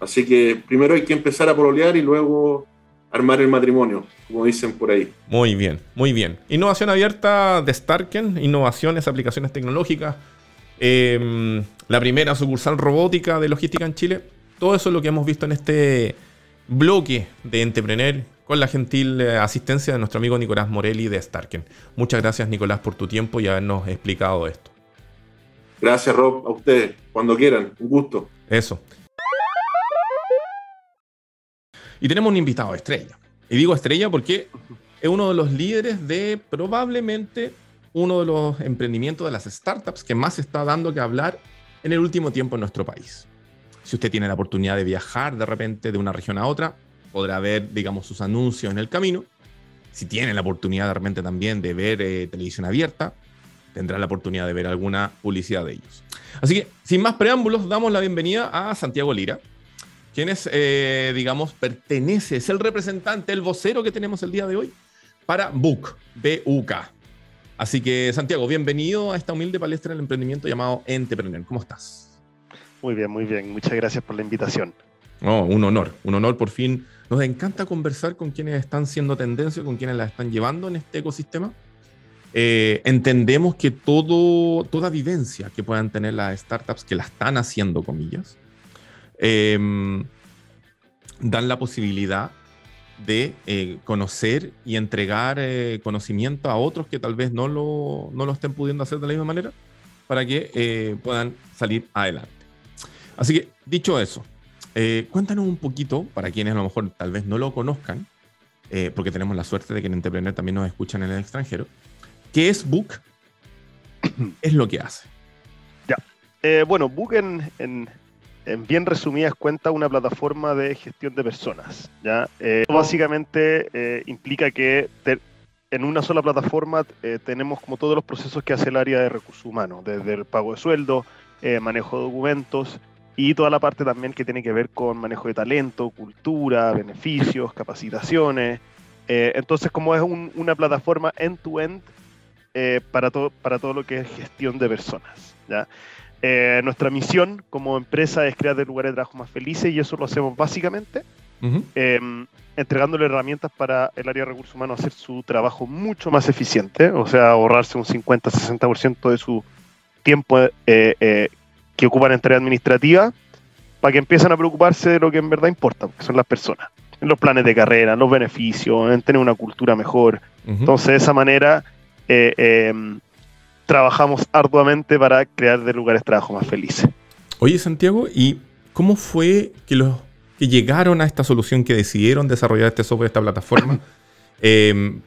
Así que primero hay que empezar a pololear y luego armar el matrimonio, como dicen por ahí.
Muy bien, muy bien. Innovación abierta de Starken, innovaciones, aplicaciones tecnológicas, em, la primera sucursal robótica de logística en Chile. Todo eso es lo que hemos visto en este bloque de Entrepreneur con la gentil eh, asistencia de nuestro amigo Nicolás Morelli de Starken. Muchas gracias Nicolás por tu tiempo y habernos explicado esto.
Gracias Rob, a ustedes, cuando quieran, un gusto.
Eso. Y tenemos un invitado estrella. Y digo estrella porque es uno de los líderes de probablemente uno de los emprendimientos de las startups que más está dando que hablar en el último tiempo en nuestro país. Si usted tiene la oportunidad de viajar de repente de una región a otra, podrá ver, digamos, sus anuncios en el camino. Si tiene la oportunidad de repente también de ver eh, televisión abierta, tendrá la oportunidad de ver alguna publicidad de ellos. Así que, sin más preámbulos, damos la bienvenida a Santiago Lira, quien es, eh, digamos, pertenece, es el representante, el vocero que tenemos el día de hoy para BUC, B-U-K. Así que, Santiago, bienvenido a esta humilde palestra del emprendimiento llamado Entrepreneur. ¿Cómo estás?
Muy bien, muy bien. Muchas gracias por la invitación.
Oh, un honor, un honor por fin. Nos encanta conversar con quienes están siendo tendencia, con quienes la están llevando en este ecosistema. Eh, entendemos que todo, toda vivencia que puedan tener las startups que la están haciendo, comillas, Em, dan la posibilidad de eh, conocer y entregar eh, conocimiento a otros que tal vez no lo, no lo, estén pudiendo hacer de la misma manera para que eh, puedan salir adelante. Así que, dicho eso, cuéntanos un poquito, para quienes a lo mejor tal vez no lo conozcan, porque tenemos la suerte de que en Entrepreneur también nos escuchan en el extranjero, ¿qué es Book? es lo que hace?
Ya. bueno, Book en, en bien resumidas cuentas, una plataforma de gestión de personas. ¿ya? Eh, básicamente eh, implica que en una sola plataforma eh, tenemos como todos los procesos que hace el área de recursos humanos, desde el pago de sueldo, manejo de documentos y toda la parte también que tiene que ver con manejo de talento, cultura, beneficios, capacitaciones. entonces, como es una plataforma end-to-end para, todo, para todo lo que es gestión de personas. ¿ya? Eh, nuestra misión como empresa es crear lugares de trabajo más felices y eso lo hacemos básicamente em, entregándole herramientas para el área de recursos humanos hacer su trabajo mucho más eficiente, o sea, ahorrarse un 50-60% de su tiempo eh, eh, que ocupan en tarea administrativa para que empiecen a preocuparse de lo que en verdad importa, que son las personas, en los planes de carrera, en los beneficios, en tener una cultura mejor. Entonces, de esa manera, em, trabajamos arduamente para crear de lugares de trabajo más felices.
Oye, Santiago, ¿y cómo fue que los que llegaron a esta solución, que decidieron desarrollar este software, esta plataforma, em,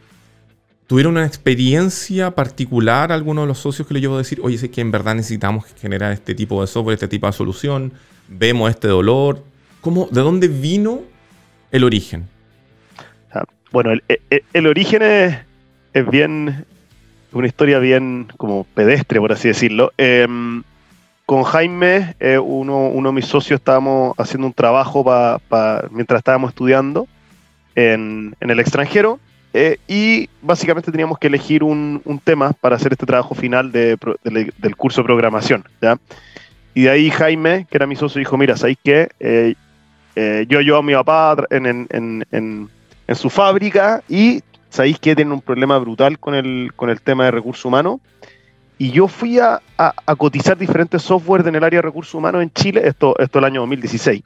tuvieron una experiencia particular, algunos de los socios que le llevo a decir, oye, sé que en verdad necesitamos generar este tipo de software, este tipo de solución, vemos este dolor. ¿Cómo, ¿De dónde vino el origen?
Ah, bueno, el, origen es, bien, una historia bien como pedestre, por así decirlo. Em, con Jaime, eh, uno, uno, de mis socios, estábamos haciendo un trabajo mientras estábamos estudiando en, en el extranjero eh, y básicamente teníamos que elegir un, tema para hacer este trabajo final de, del curso de programación. ¿ya? Y de ahí Jaime, que era mi socio, dijo, mira, ¿sabéis qué? Eh, yo ayudo a mi papá en, en, en su fábrica y sabéis que tienen un problema brutal con el, con el tema de recursos humanos. Y yo fui a, a, cotizar diferentes software en el área de recursos humanos en Chile, esto, esto el año 2016.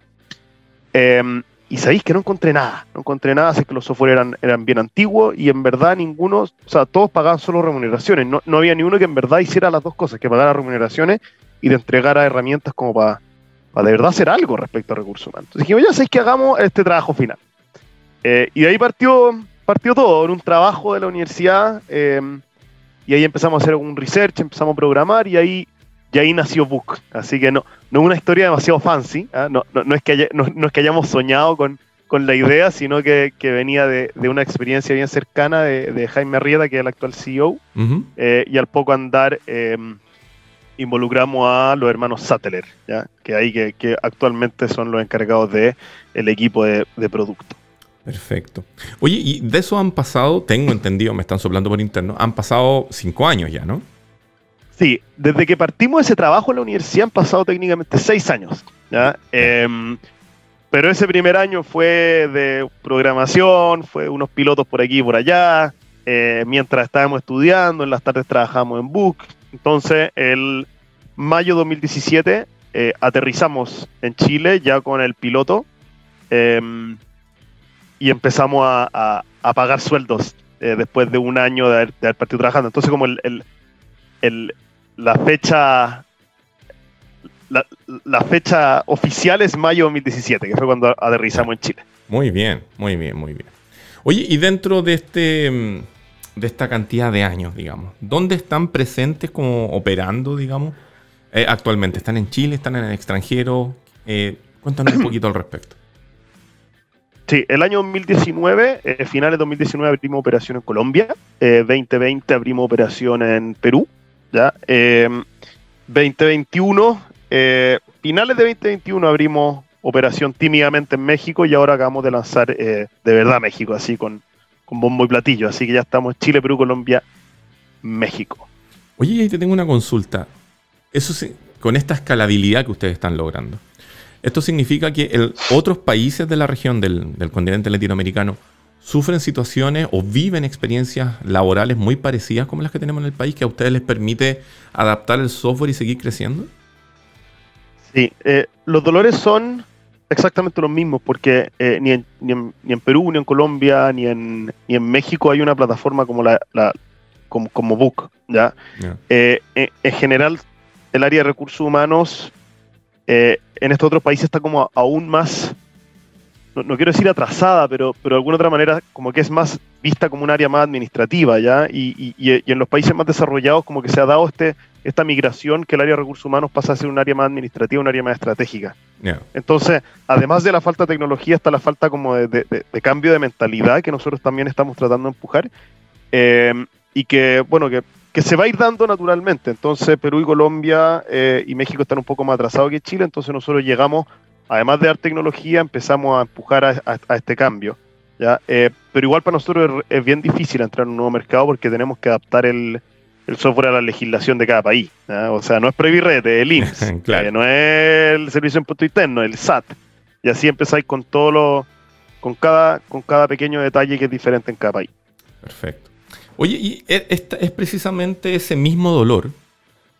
Em, y sabéis que no encontré nada, no encontré nada, así que los software eran, eran bien antiguos y en verdad ninguno, o sea, todos pagaban solo remuneraciones, no, no había ni uno que en verdad hiciera las dos cosas, que pagara remuneraciones y te entregara herramientas como para, para de verdad hacer algo respecto a recursos humanos. Entonces dijimos, ya sabéis que hagamos este trabajo final. Eh, y de ahí partió, partió todo, en un trabajo de la universidad, eh, y ahí empezamos a hacer un research, empezamos a programar, y ahí, y ahí nació Book. Así que no, no es una historia demasiado fancy, ¿ah? no, no, es que no, es que hayamos soñado con, con la idea, sino que, venía de, una experiencia bien cercana de, Jaime Arrieta, que es el actual CEO, eh, y al poco andar em, involucramos a los hermanos Sattler, ¿ya? que ahí que, actualmente son los encargados del el equipo de, producto.
Perfecto. Oye, y de eso han pasado, tengo entendido, me están soplando por interno, han pasado cinco años ya, ¿no?
Sí, desde que partimos de ese trabajo en la universidad han pasado técnicamente seis años. Em, pero ese primer año fue de programación, fue unos pilotos por aquí y por allá. Eh, mientras estábamos estudiando, en las tardes trabajamos en Book. Entonces, el mayo 2017 eh, aterrizamos en Chile ya con el piloto em, y empezamos a, pagar sueldos eh, después de un año de haber, partido trabajando. Entonces, como la fecha la, fecha oficial es mayo 2017, que fue cuando aterrizamos en Chile.
Muy bien, muy bien, muy bien. Oye, y dentro de este mm, de esta cantidad de años, digamos, ¿dónde están presentes como operando, digamos, eh, actualmente? ¿Están en Chile? ¿Están en el extranjero? Eh, cuéntanos un poquito al respecto.
Sí, el año 2019, eh, finales de 2019 abrimos operación en Colombia, 2020 abrimos operación en Perú, ¿ya? 2021 eh, finales de 2021 abrimos operación tímidamente en México y ahora acabamos de lanzar eh, de verdad México, así con, con bombo y platillo. Así que ya estamos Chile, Perú, Colombia, México.
Oye, ahí te tengo una consulta. Eso sí, con esta escalabilidad que ustedes están logrando, ¿esto significa que el, otros países de la región del, del continente latinoamericano sufren situaciones o viven experiencias laborales muy parecidas como las que tenemos en el país que a ustedes les permite adaptar el software y seguir creciendo?
Sí, eh, los dolores son exactamente los mismos, porque eh, ni, en, ni, en, Perú, ni en Colombia, ni en, ni en México hay una plataforma como la, como, como Book. ¿ya? Eh, en, general, el área de recursos humanos en estos otros países está como aún más no, quiero decir atrasada, pero, pero de alguna otra manera como que es más vista como un área más administrativa, ¿ya? Y, en los países más desarrollados como que se ha dado este, esta migración que el área de recursos humanos pasa a ser un área más administrativa, un área más estratégica. Entonces, además de la falta de tecnología, está la falta como de, cambio de mentalidad que nosotros también estamos tratando de empujar. Eh, y que, bueno, que, se va a ir dando naturalmente. Entonces, Perú y Colombia eh, y México están un poco más atrasados que Chile, entonces nosotros llegamos además de dar tecnología, empezamos a empujar a, este cambio. ¿ya? Eh, pero igual para nosotros es, bien difícil entrar en un nuevo mercado porque tenemos que adaptar el, software a la legislación de cada país. O sea, no es Previrrete, es el INS, eh, no es el Servicio de Impuesto Interno, el SAT. Y así empezáis con todo lo, con cada, con cada pequeño detalle que es diferente en cada país.
Perfecto. Oye, y esta es precisamente ese mismo dolor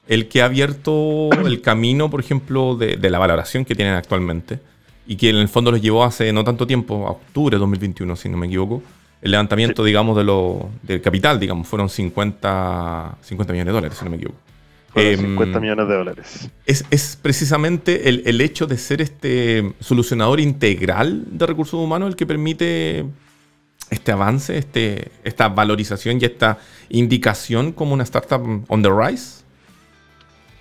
el que ha abierto el camino, por ejemplo, de, la valoración que tienen actualmente y que en el fondo los llevó hace no tanto tiempo, a octubre de 2021, si no me equivoco, el levantamiento, digamos, de lo, del capital, digamos, fueron 50, 50 millones de dólares, si no me equivoco.
50 em, millones de dólares.
Es, precisamente el, hecho de ser este solucionador integral de recursos humanos el que permite este avance, este, esta valorización y esta indicación como una startup on the rise.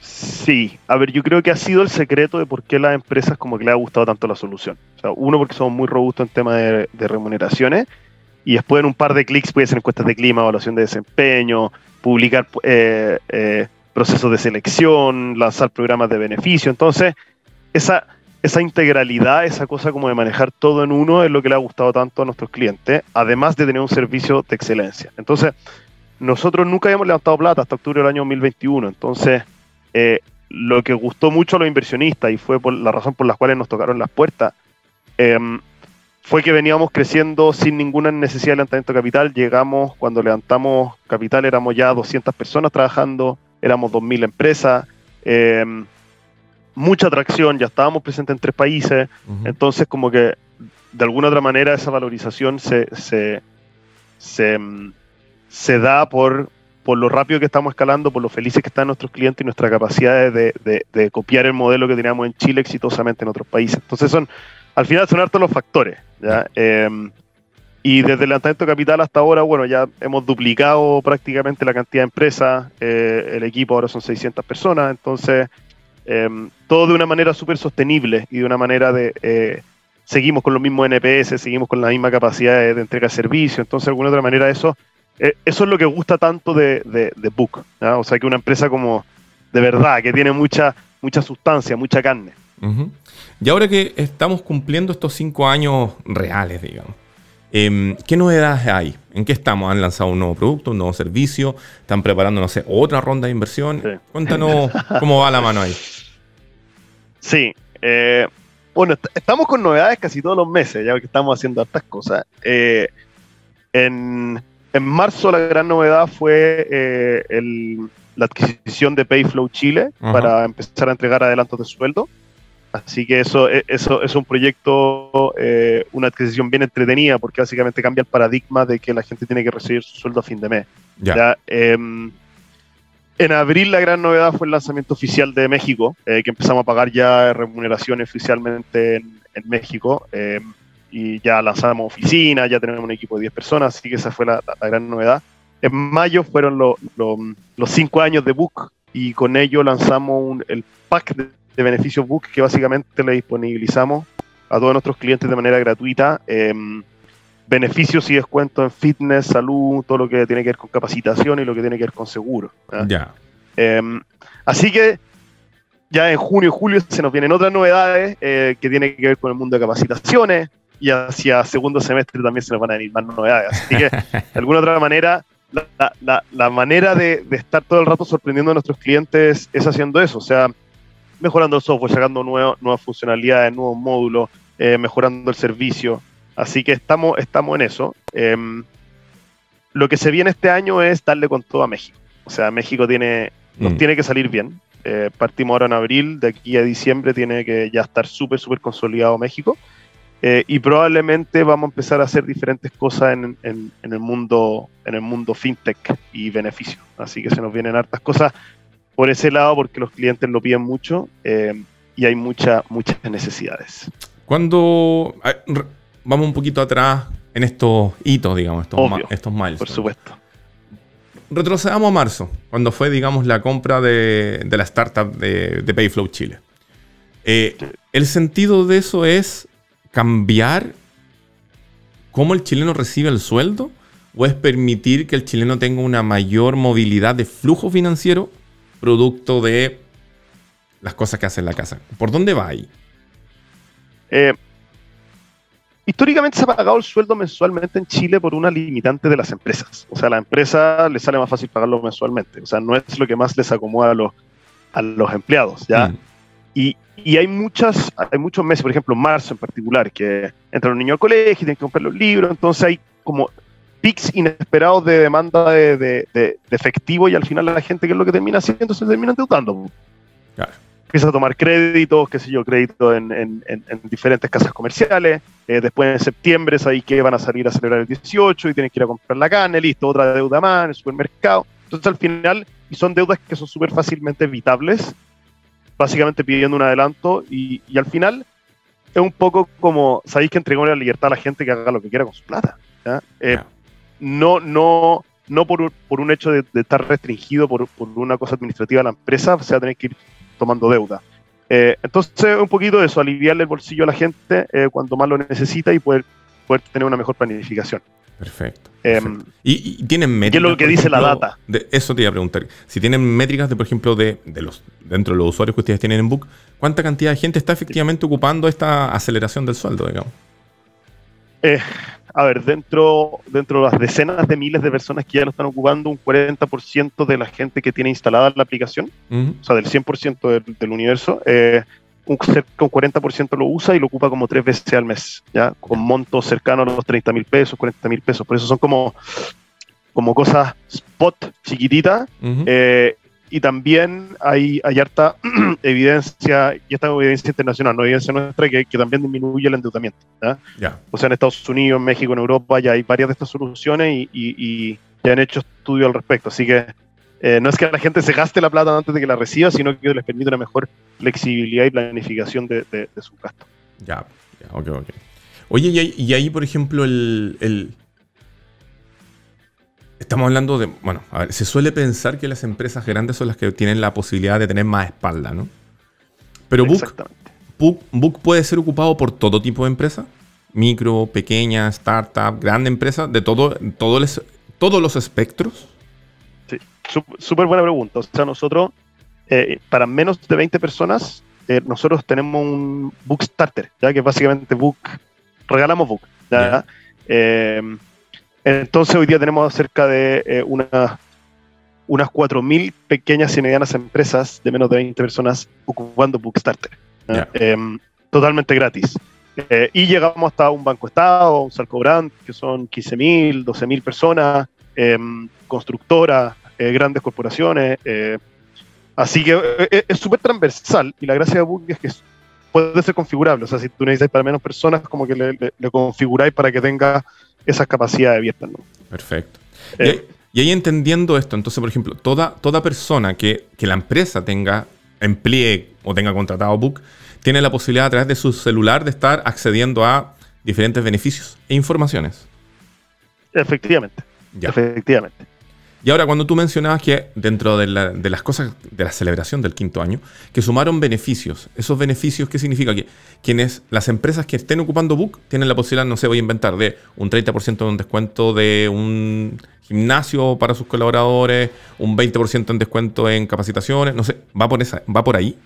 Sí, a ver, yo creo que ha sido el secreto de por qué las empresas como que le ha gustado tanto la solución. O sea, uno porque somos muy robustos en tema de, remuneraciones y después en un par de clics puede ser encuestas de clima, evaluación de desempeño, publicar eh, eh, procesos de selección, lanzar programas de beneficio. Entonces, esa, esa integralidad, esa cosa como de manejar todo en uno es lo que le ha gustado tanto a nuestros clientes, además de tener un servicio de excelencia. Entonces, nosotros nunca habíamos levantado plata hasta octubre del año 2021. Entonces, eh, lo que gustó mucho a los inversionistas y fue por la razón por la cual nos tocaron las puertas, em, fue que veníamos creciendo sin ninguna necesidad de levantamiento de capital. Llegamos, cuando levantamos capital, éramos ya 200 personas trabajando, éramos 2.000 empresas, em, mucha atracción, ya estábamos presentes en tres países, entonces como que de alguna otra manera esa valorización se, se, se, em, se da por por lo rápido que estamos escalando, por lo felices que están nuestros clientes y nuestra capacidad de, copiar el modelo que teníamos en Chile exitosamente en otros países. Entonces son, al final son hartos los factores. Em, y desde el levantamiento de capital hasta ahora, bueno, ya hemos duplicado prácticamente la cantidad de empresas, eh, el equipo ahora son 600 personas, entonces em, todo de una manera súper sostenible y de una manera de, eh, seguimos con los mismos NPS, seguimos con la misma capacidad de, entrega de servicio. Entonces, de alguna otra manera, eso, eh, eso es lo que gusta tanto de, de, Book. O sea, que una empresa como de verdad, que tiene mucha, mucha sustancia, mucha carne.
Y ahora que estamos cumpliendo estos cinco años reales, digamos, em, ¿qué novedades hay? ¿En qué estamos? ¿Han lanzado un nuevo producto, un nuevo servicio? ¿Están preparando, no sé, otra ronda de inversión? Cuéntanos cómo va la mano ahí.
Sí, eh, bueno, estamos con novedades casi todos los meses, ya que estamos haciendo estas cosas. Eh, en, marzo la gran novedad fue eh, la adquisición de Payflow Chile para empezar a entregar adelantos de sueldo. Así que eso, e, eso, es un proyecto, eh, una adquisición bien entretenida, porque básicamente cambia el paradigma de que la gente tiene que recibir su sueldo a fin de mes. Ya. Em, en abril la gran novedad fue el lanzamiento oficial de México, eh, que empezamos a pagar ya remuneración oficialmente en, México. Eh, y ya lanzamos oficina, ya tenemos un equipo de 10 personas, así que esa fue la, gran novedad. En mayo fueron los cinco años de Book y con ello lanzamos el pack de, beneficios Book que básicamente le disponibilizamos a todos nuestros clientes de manera gratuita. Em, beneficios y descuentos en fitness, salud, todo lo que tiene que ver con capacitación y lo que tiene que ver con seguro.
Ya.
Em, así que ya en junio y julio se nos vienen otras novedades eh, que tienen que ver con el mundo de capacitaciones y hacia segundo semestre también se nos van a venir más novedades. Así que de alguna otra manera, la, manera de, estar todo el rato sorprendiendo a nuestros clientes es haciendo eso, o sea, mejorando el software, sacando nuevas funcionalidades, nuevos módulos, eh, mejorando el servicio. Así que estamos, estamos en eso. Em, lo que se viene este año es darle con todo a México. O sea, México tiene, nos mm. tiene que salir bien. Eh, partimos ahora en abril, de aquí a diciembre tiene que ya estar súper, súper consolidado México. Eh, y probablemente vamos a empezar a hacer diferentes cosas en, el mundo, en el mundo fintech y beneficio. Así que se nos vienen hartas cosas por ese lado porque los clientes lo piden mucho eh, y hay mucha, muchas necesidades.
Cuando vamos un poquito atrás en estos hitos, digamos, estos, estos miles.
Por supuesto.
Retrocedamos a marzo, cuando fue, digamos, la compra de, la startup de, Payflow Chile. Eh, el sentido de eso es cambiar cómo el chileno recibe el sueldo o es permitir que el chileno tenga una mayor movilidad de flujo financiero producto de las cosas que hace en la casa. ¿Por dónde va ahí?
Eh, históricamente se ha pagado el sueldo mensualmente en Chile por una limitante de las empresas. O sea, a la empresa le sale más fácil pagarlo mensualmente. O sea, no es lo que más les acomoda a los, a los empleados, ¿ya? Mm. Y, y, hay, muchas, hay muchos meses, por ejemplo, marzo en particular, que entran los niños al colegio y tienen que comprar los libros, entonces hay como pics inesperados de demanda de, de, de, efectivo y al final la gente, ¿qué es lo que termina haciendo? Se termina endeudando. Claro empieza a tomar créditos, qué sé yo, créditos en, en, en, diferentes casas comerciales. Eh, después en septiembre es ahí que van a salir a celebrar el 18 y tienen que ir a comprar la carne, listo, otra deuda más en el supermercado. Entonces al final, y son deudas que son súper fácilmente evitables, básicamente pidiendo un adelanto y, y, al final es un poco como, sabéis que entregó la libertad a la gente que haga lo que quiera con su plata. Eh, no, no, no por, por un hecho de, de estar restringido por, por, una cosa administrativa a la empresa, se va a tener que ir tomando deuda. Eh, entonces, un poquito de eso, aliviarle el bolsillo a la gente eh, cuando más lo necesita y poder, poder tener una mejor planificación.
Perfecto. Em, ¿Y, tienen métricas?
¿Qué es lo que dice la data?
De, eso te iba a preguntar. Si tienen métricas, de, por ejemplo, de, de, los dentro de los usuarios que ustedes tienen en Book, ¿cuánta cantidad de gente está efectivamente ocupando esta aceleración del sueldo, digamos?
Eh, a ver, dentro, dentro de las decenas de miles de personas que ya lo están ocupando, un 40% de la gente que tiene instalada la aplicación, o sea, del 100% del, universo, eh, un, cerca un 40% lo usa y lo ocupa como tres veces al mes, ¿ya? Con montos cercanos a los 30 mil pesos, 40 mil pesos. Por eso son como, como cosas spot chiquititas y también hay, hay harta evidencia, y esta evidencia internacional, no evidencia nuestra, que, que también disminuye el endeudamiento. O sea, en Estados Unidos, en México, en Europa, ya hay varias de estas soluciones y, y, ya han hecho estudios al respecto. Así que eh, no es que la gente se gaste la plata antes de que la reciba, sino que les permite una mejor flexibilidad y planificación de, de, su gasto.
Ya, ya, ok, ok. Oye, y ahí, y ahí por ejemplo, el, el Estamos hablando de, bueno, a ver, se suele pensar que las empresas grandes son las que tienen la posibilidad de tener más espalda, ¿no? Pero Book, Book, puede ser ocupado por todo tipo de empresa, micro, pequeña, startup, grande empresa, de todo, todos los espectros.
Sí, súper buena pregunta. O sea, nosotros, eh, para menos de 20 personas, eh, nosotros tenemos un Book Starter, ya que básicamente Book, regalamos Book. Eh, entonces hoy día tenemos cerca de unas unas 4.000 pequeñas y medianas empresas de menos de 20 personas ocupando Bookstarter. Em, totalmente gratis. Eh, y llegamos hasta un Banco Estado, un Salcobrand, que son 15.000, 12.000 personas, em, constructoras, eh, grandes corporaciones. Eh, así que es súper transversal y la gracia de Book es que puede ser configurable. O sea, si tú necesitas para menos personas, como que le, configuráis para que tenga esas capacidades abiertas.
Perfecto. Y ahí entendiendo esto, entonces, por ejemplo, toda, toda persona que, la empresa tenga, emplee o tenga contratado Book, tiene la posibilidad a través de su celular de estar accediendo a diferentes beneficios e informaciones.
Efectivamente. Efectivamente.
Y ahora, cuando tú mencionabas que dentro de, las cosas de la celebración del quinto año, que sumaron beneficios, ¿esos beneficios qué significa? Que quienes, las empresas que estén ocupando Book tienen la posibilidad, no sé, voy a inventar, de un 30% de un descuento de un gimnasio para sus colaboradores, un 20% en descuento en capacitaciones, no sé, ¿va por, esa, va por ahí?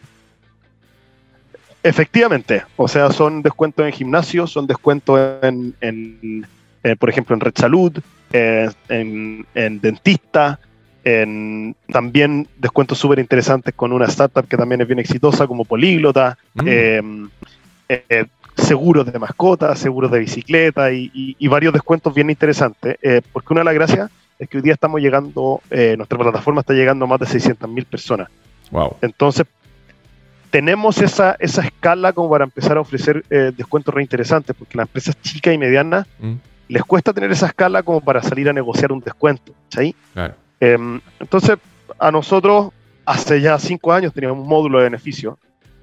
Efectivamente, o sea, son descuentos en gimnasio, son descuentos en, eh, por ejemplo, en Red Salud, eh, en, dentista, en también descuentos súper interesantes con una startup que también es bien exitosa como Políglota, mm. em, eh, seguros de mascotas, seguros de bicicleta y, varios descuentos bien interesantes, eh, porque una de las gracias es que hoy día estamos llegando, nuestra plataforma está llegando a más de 600.000 personas.
Wow.
Entonces, tenemos esa, esa escala como para empezar a ofrecer descuentos reinteresantes, porque las empresas chicas y medianas mm les cuesta tener esa escala como para salir a negociar un descuento. ¿sí? Em, entonces, a nosotros hace ya cinco años teníamos un módulo de beneficio,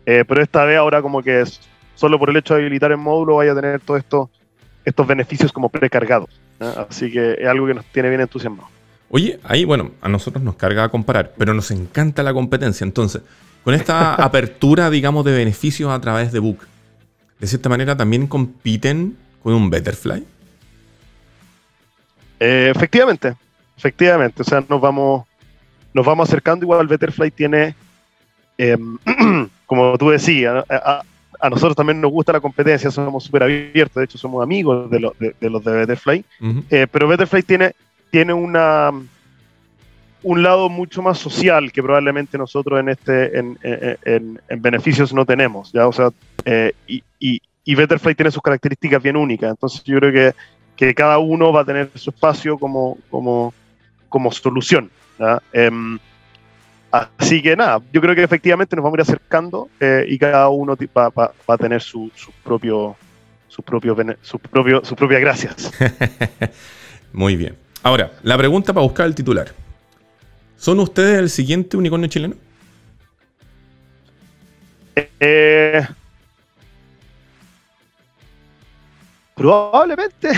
eh, pero esta vez ahora como que es, solo por el hecho de habilitar el módulo vaya a tener todos estos, estos beneficios como precargados. Así que es algo que nos tiene bien entusiasmados.
Oye, ahí, bueno, a nosotros nos carga a comparar, pero nos encanta la competencia. Entonces, con esta apertura, digamos, de beneficios a través de Book, de cierta manera también compiten con un Betterfly.
Eh, efectivamente, efectivamente. O sea, nos vamos, nos vamos acercando. Igual Betterfly tiene, em, como tú decías, a, nosotros también nos gusta la competencia, somos súper abiertos, de hecho somos amigos de, de, los de Betterfly. Eh, pero Betterfly tiene, tiene una un lado mucho más social que probablemente nosotros en este en, en, en beneficios no tenemos ya o sea eh, y, y, y, Betterfly tiene sus características bien únicas entonces yo creo que que cada uno va a tener su espacio como, como, como solución. Em, así que nada, yo creo que efectivamente nos vamos a ir acercando eh, y cada uno va, va, a tener su, su propio, su, propio, su, propio, sus propias gracias.
Muy bien. Ahora, la pregunta para buscar el titular. ¿Son ustedes el siguiente unicornio chileno?
Eh, Probablemente.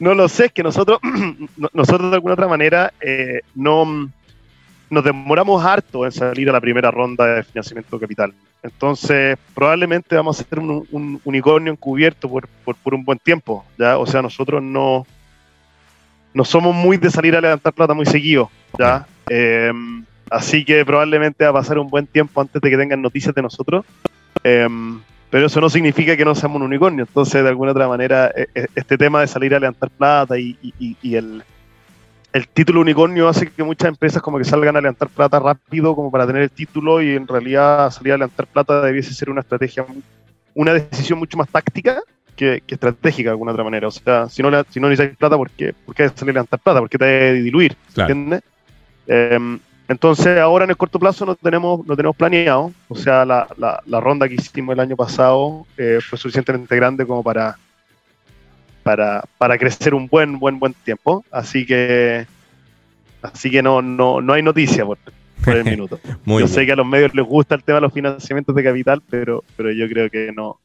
no lo sé, es que nosotros, nosotros de alguna otra manera eh, no nos demoramos harto en salir a la primera ronda de financiamiento capital. Entonces, probablemente vamos a ser un, unicornio encubierto por, por, un buen tiempo. ¿ya? O sea, nosotros no, no somos muy de salir a levantar plata muy seguido. ¿ya? Em, así que probablemente va a pasar un buen tiempo antes de que tengan noticias de nosotros. Em, pero eso no significa que no seamos un unicornio. Entonces, de alguna otra manera, e, e, este tema de salir a levantar plata y, el, título unicornio hace que muchas empresas como que salgan a levantar plata rápido como para tener el título y en realidad salir a levantar plata debiese ser una estrategia, una decisión mucho más táctica que, estratégica de alguna otra manera. O sea, si no, si no necesitas plata, ¿por qué, ¿por qué salir a levantar plata? ¿Por qué te debe diluir? ¿Entiendes? Em, entonces, ahora en el corto plazo no tenemos, no tenemos planeado. O sea, la, la, ronda que hicimos el año pasado eh, fue suficientemente grande como para, para, para, crecer un buen, buen, buen tiempo. Así que, así que no, no, no hay noticia por, el minuto. yo sé que a los medios les gusta el tema de los financiamientos de capital, pero, pero yo creo que no,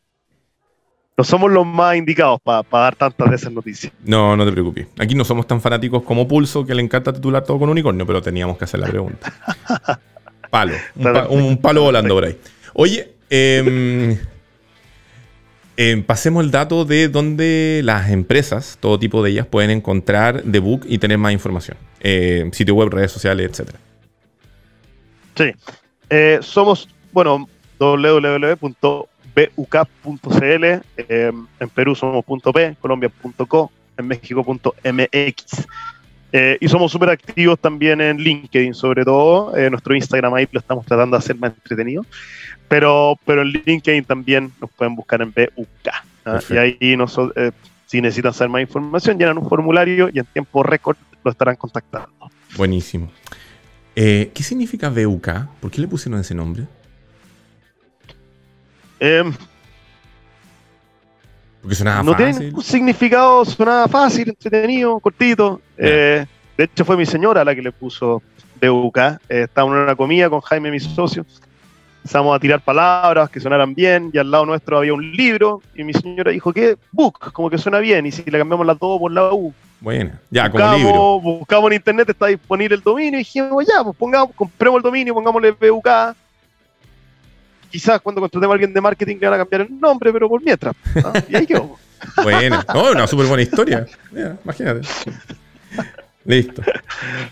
no somos los más indicados para dar tantas de esas noticias.
No, no te preocupes. Aquí no somos tan fanáticos como Pulso, que le encanta titular todo con unicornio, pero teníamos que hacer la pregunta. Palo. Un, palo volando por ahí. Oye, Em, em, pasemos el dato de dónde las empresas, todo tipo de ellas, pueden encontrar The Book y tener más información. Eh, sitio web, redes sociales, etc.
Sí. Eh, somos, bueno, www.buk.cl. Em, en Perú somos .p, colombia.co, en México.mx. Eh, y somos súper activos también en LinkedIn, sobre todo. Eh, nuestro Instagram ahí lo estamos tratando de hacer más entretenido. Pero, pero en LinkedIn también nos pueden buscar en BUK. ¿ah? Y ahí nosotros, eh, si necesitan saber más información, llenan un formulario y en tiempo récord lo estarán contactando.
Buenísimo. ¿Qué significa BUK? ¿Por qué le pusieron ese nombre?
Em,
porque sonaba
no
fácil.
tiene un significado, sonaba fácil, entretenido, cortito. Eh, de hecho, fue mi señora la que le puso BUK. Eh, estábamos en una comida con Jaime, mi socio. Empezamos a tirar palabras que sonaran bien, y al lado nuestro había un libro, y mi señora dijo que book, como que suena bien, y si le cambiamos las dos por la U.
Bueno, ya, como libro.
Buscamos en internet, está disponible el dominio, y dijimos, ya, pues pongamos, compremos el dominio, pongámosle BUK quizás cuando contratemos a alguien de marketing le van a cambiar el nombre, pero por mientras. Y ahí quedó.
bueno, no, una súper buena historia. imagínate. Listo.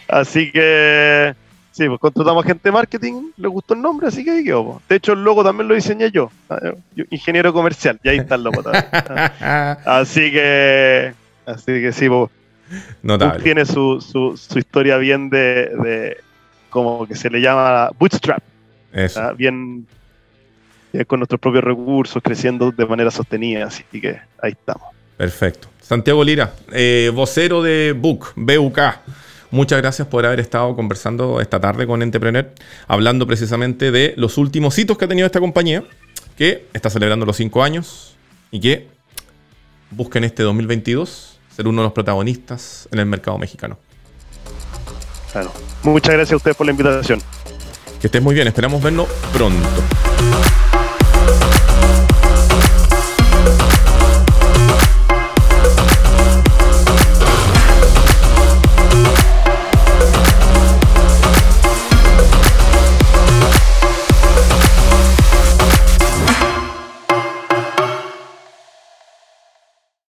Así que, sí, pues contratamos a gente de marketing, le gustó el nombre, así que ahí quedó. De hecho, el logo también lo diseñé yo, ingeniero comercial, y ahí está el logo también. así que, así que sí, pues,
Notable.
tiene su, su, su, historia bien de, de, como que se le llama bootstrap.
Eso.
Bien, eh, con nuestros propios recursos, creciendo de manera sostenida. Así que ahí estamos.
Perfecto. Santiago Lira, eh, vocero de BUC, BUK. Muchas gracias por haber estado conversando esta tarde con Entrepreneur, hablando precisamente de los últimos hitos que ha tenido esta compañía, que está celebrando los cinco años y que busca en este 2022 ser uno de los protagonistas en el mercado mexicano.
Claro. Muchas gracias a ustedes por la invitación.
Que estés muy bien, esperamos vernos pronto.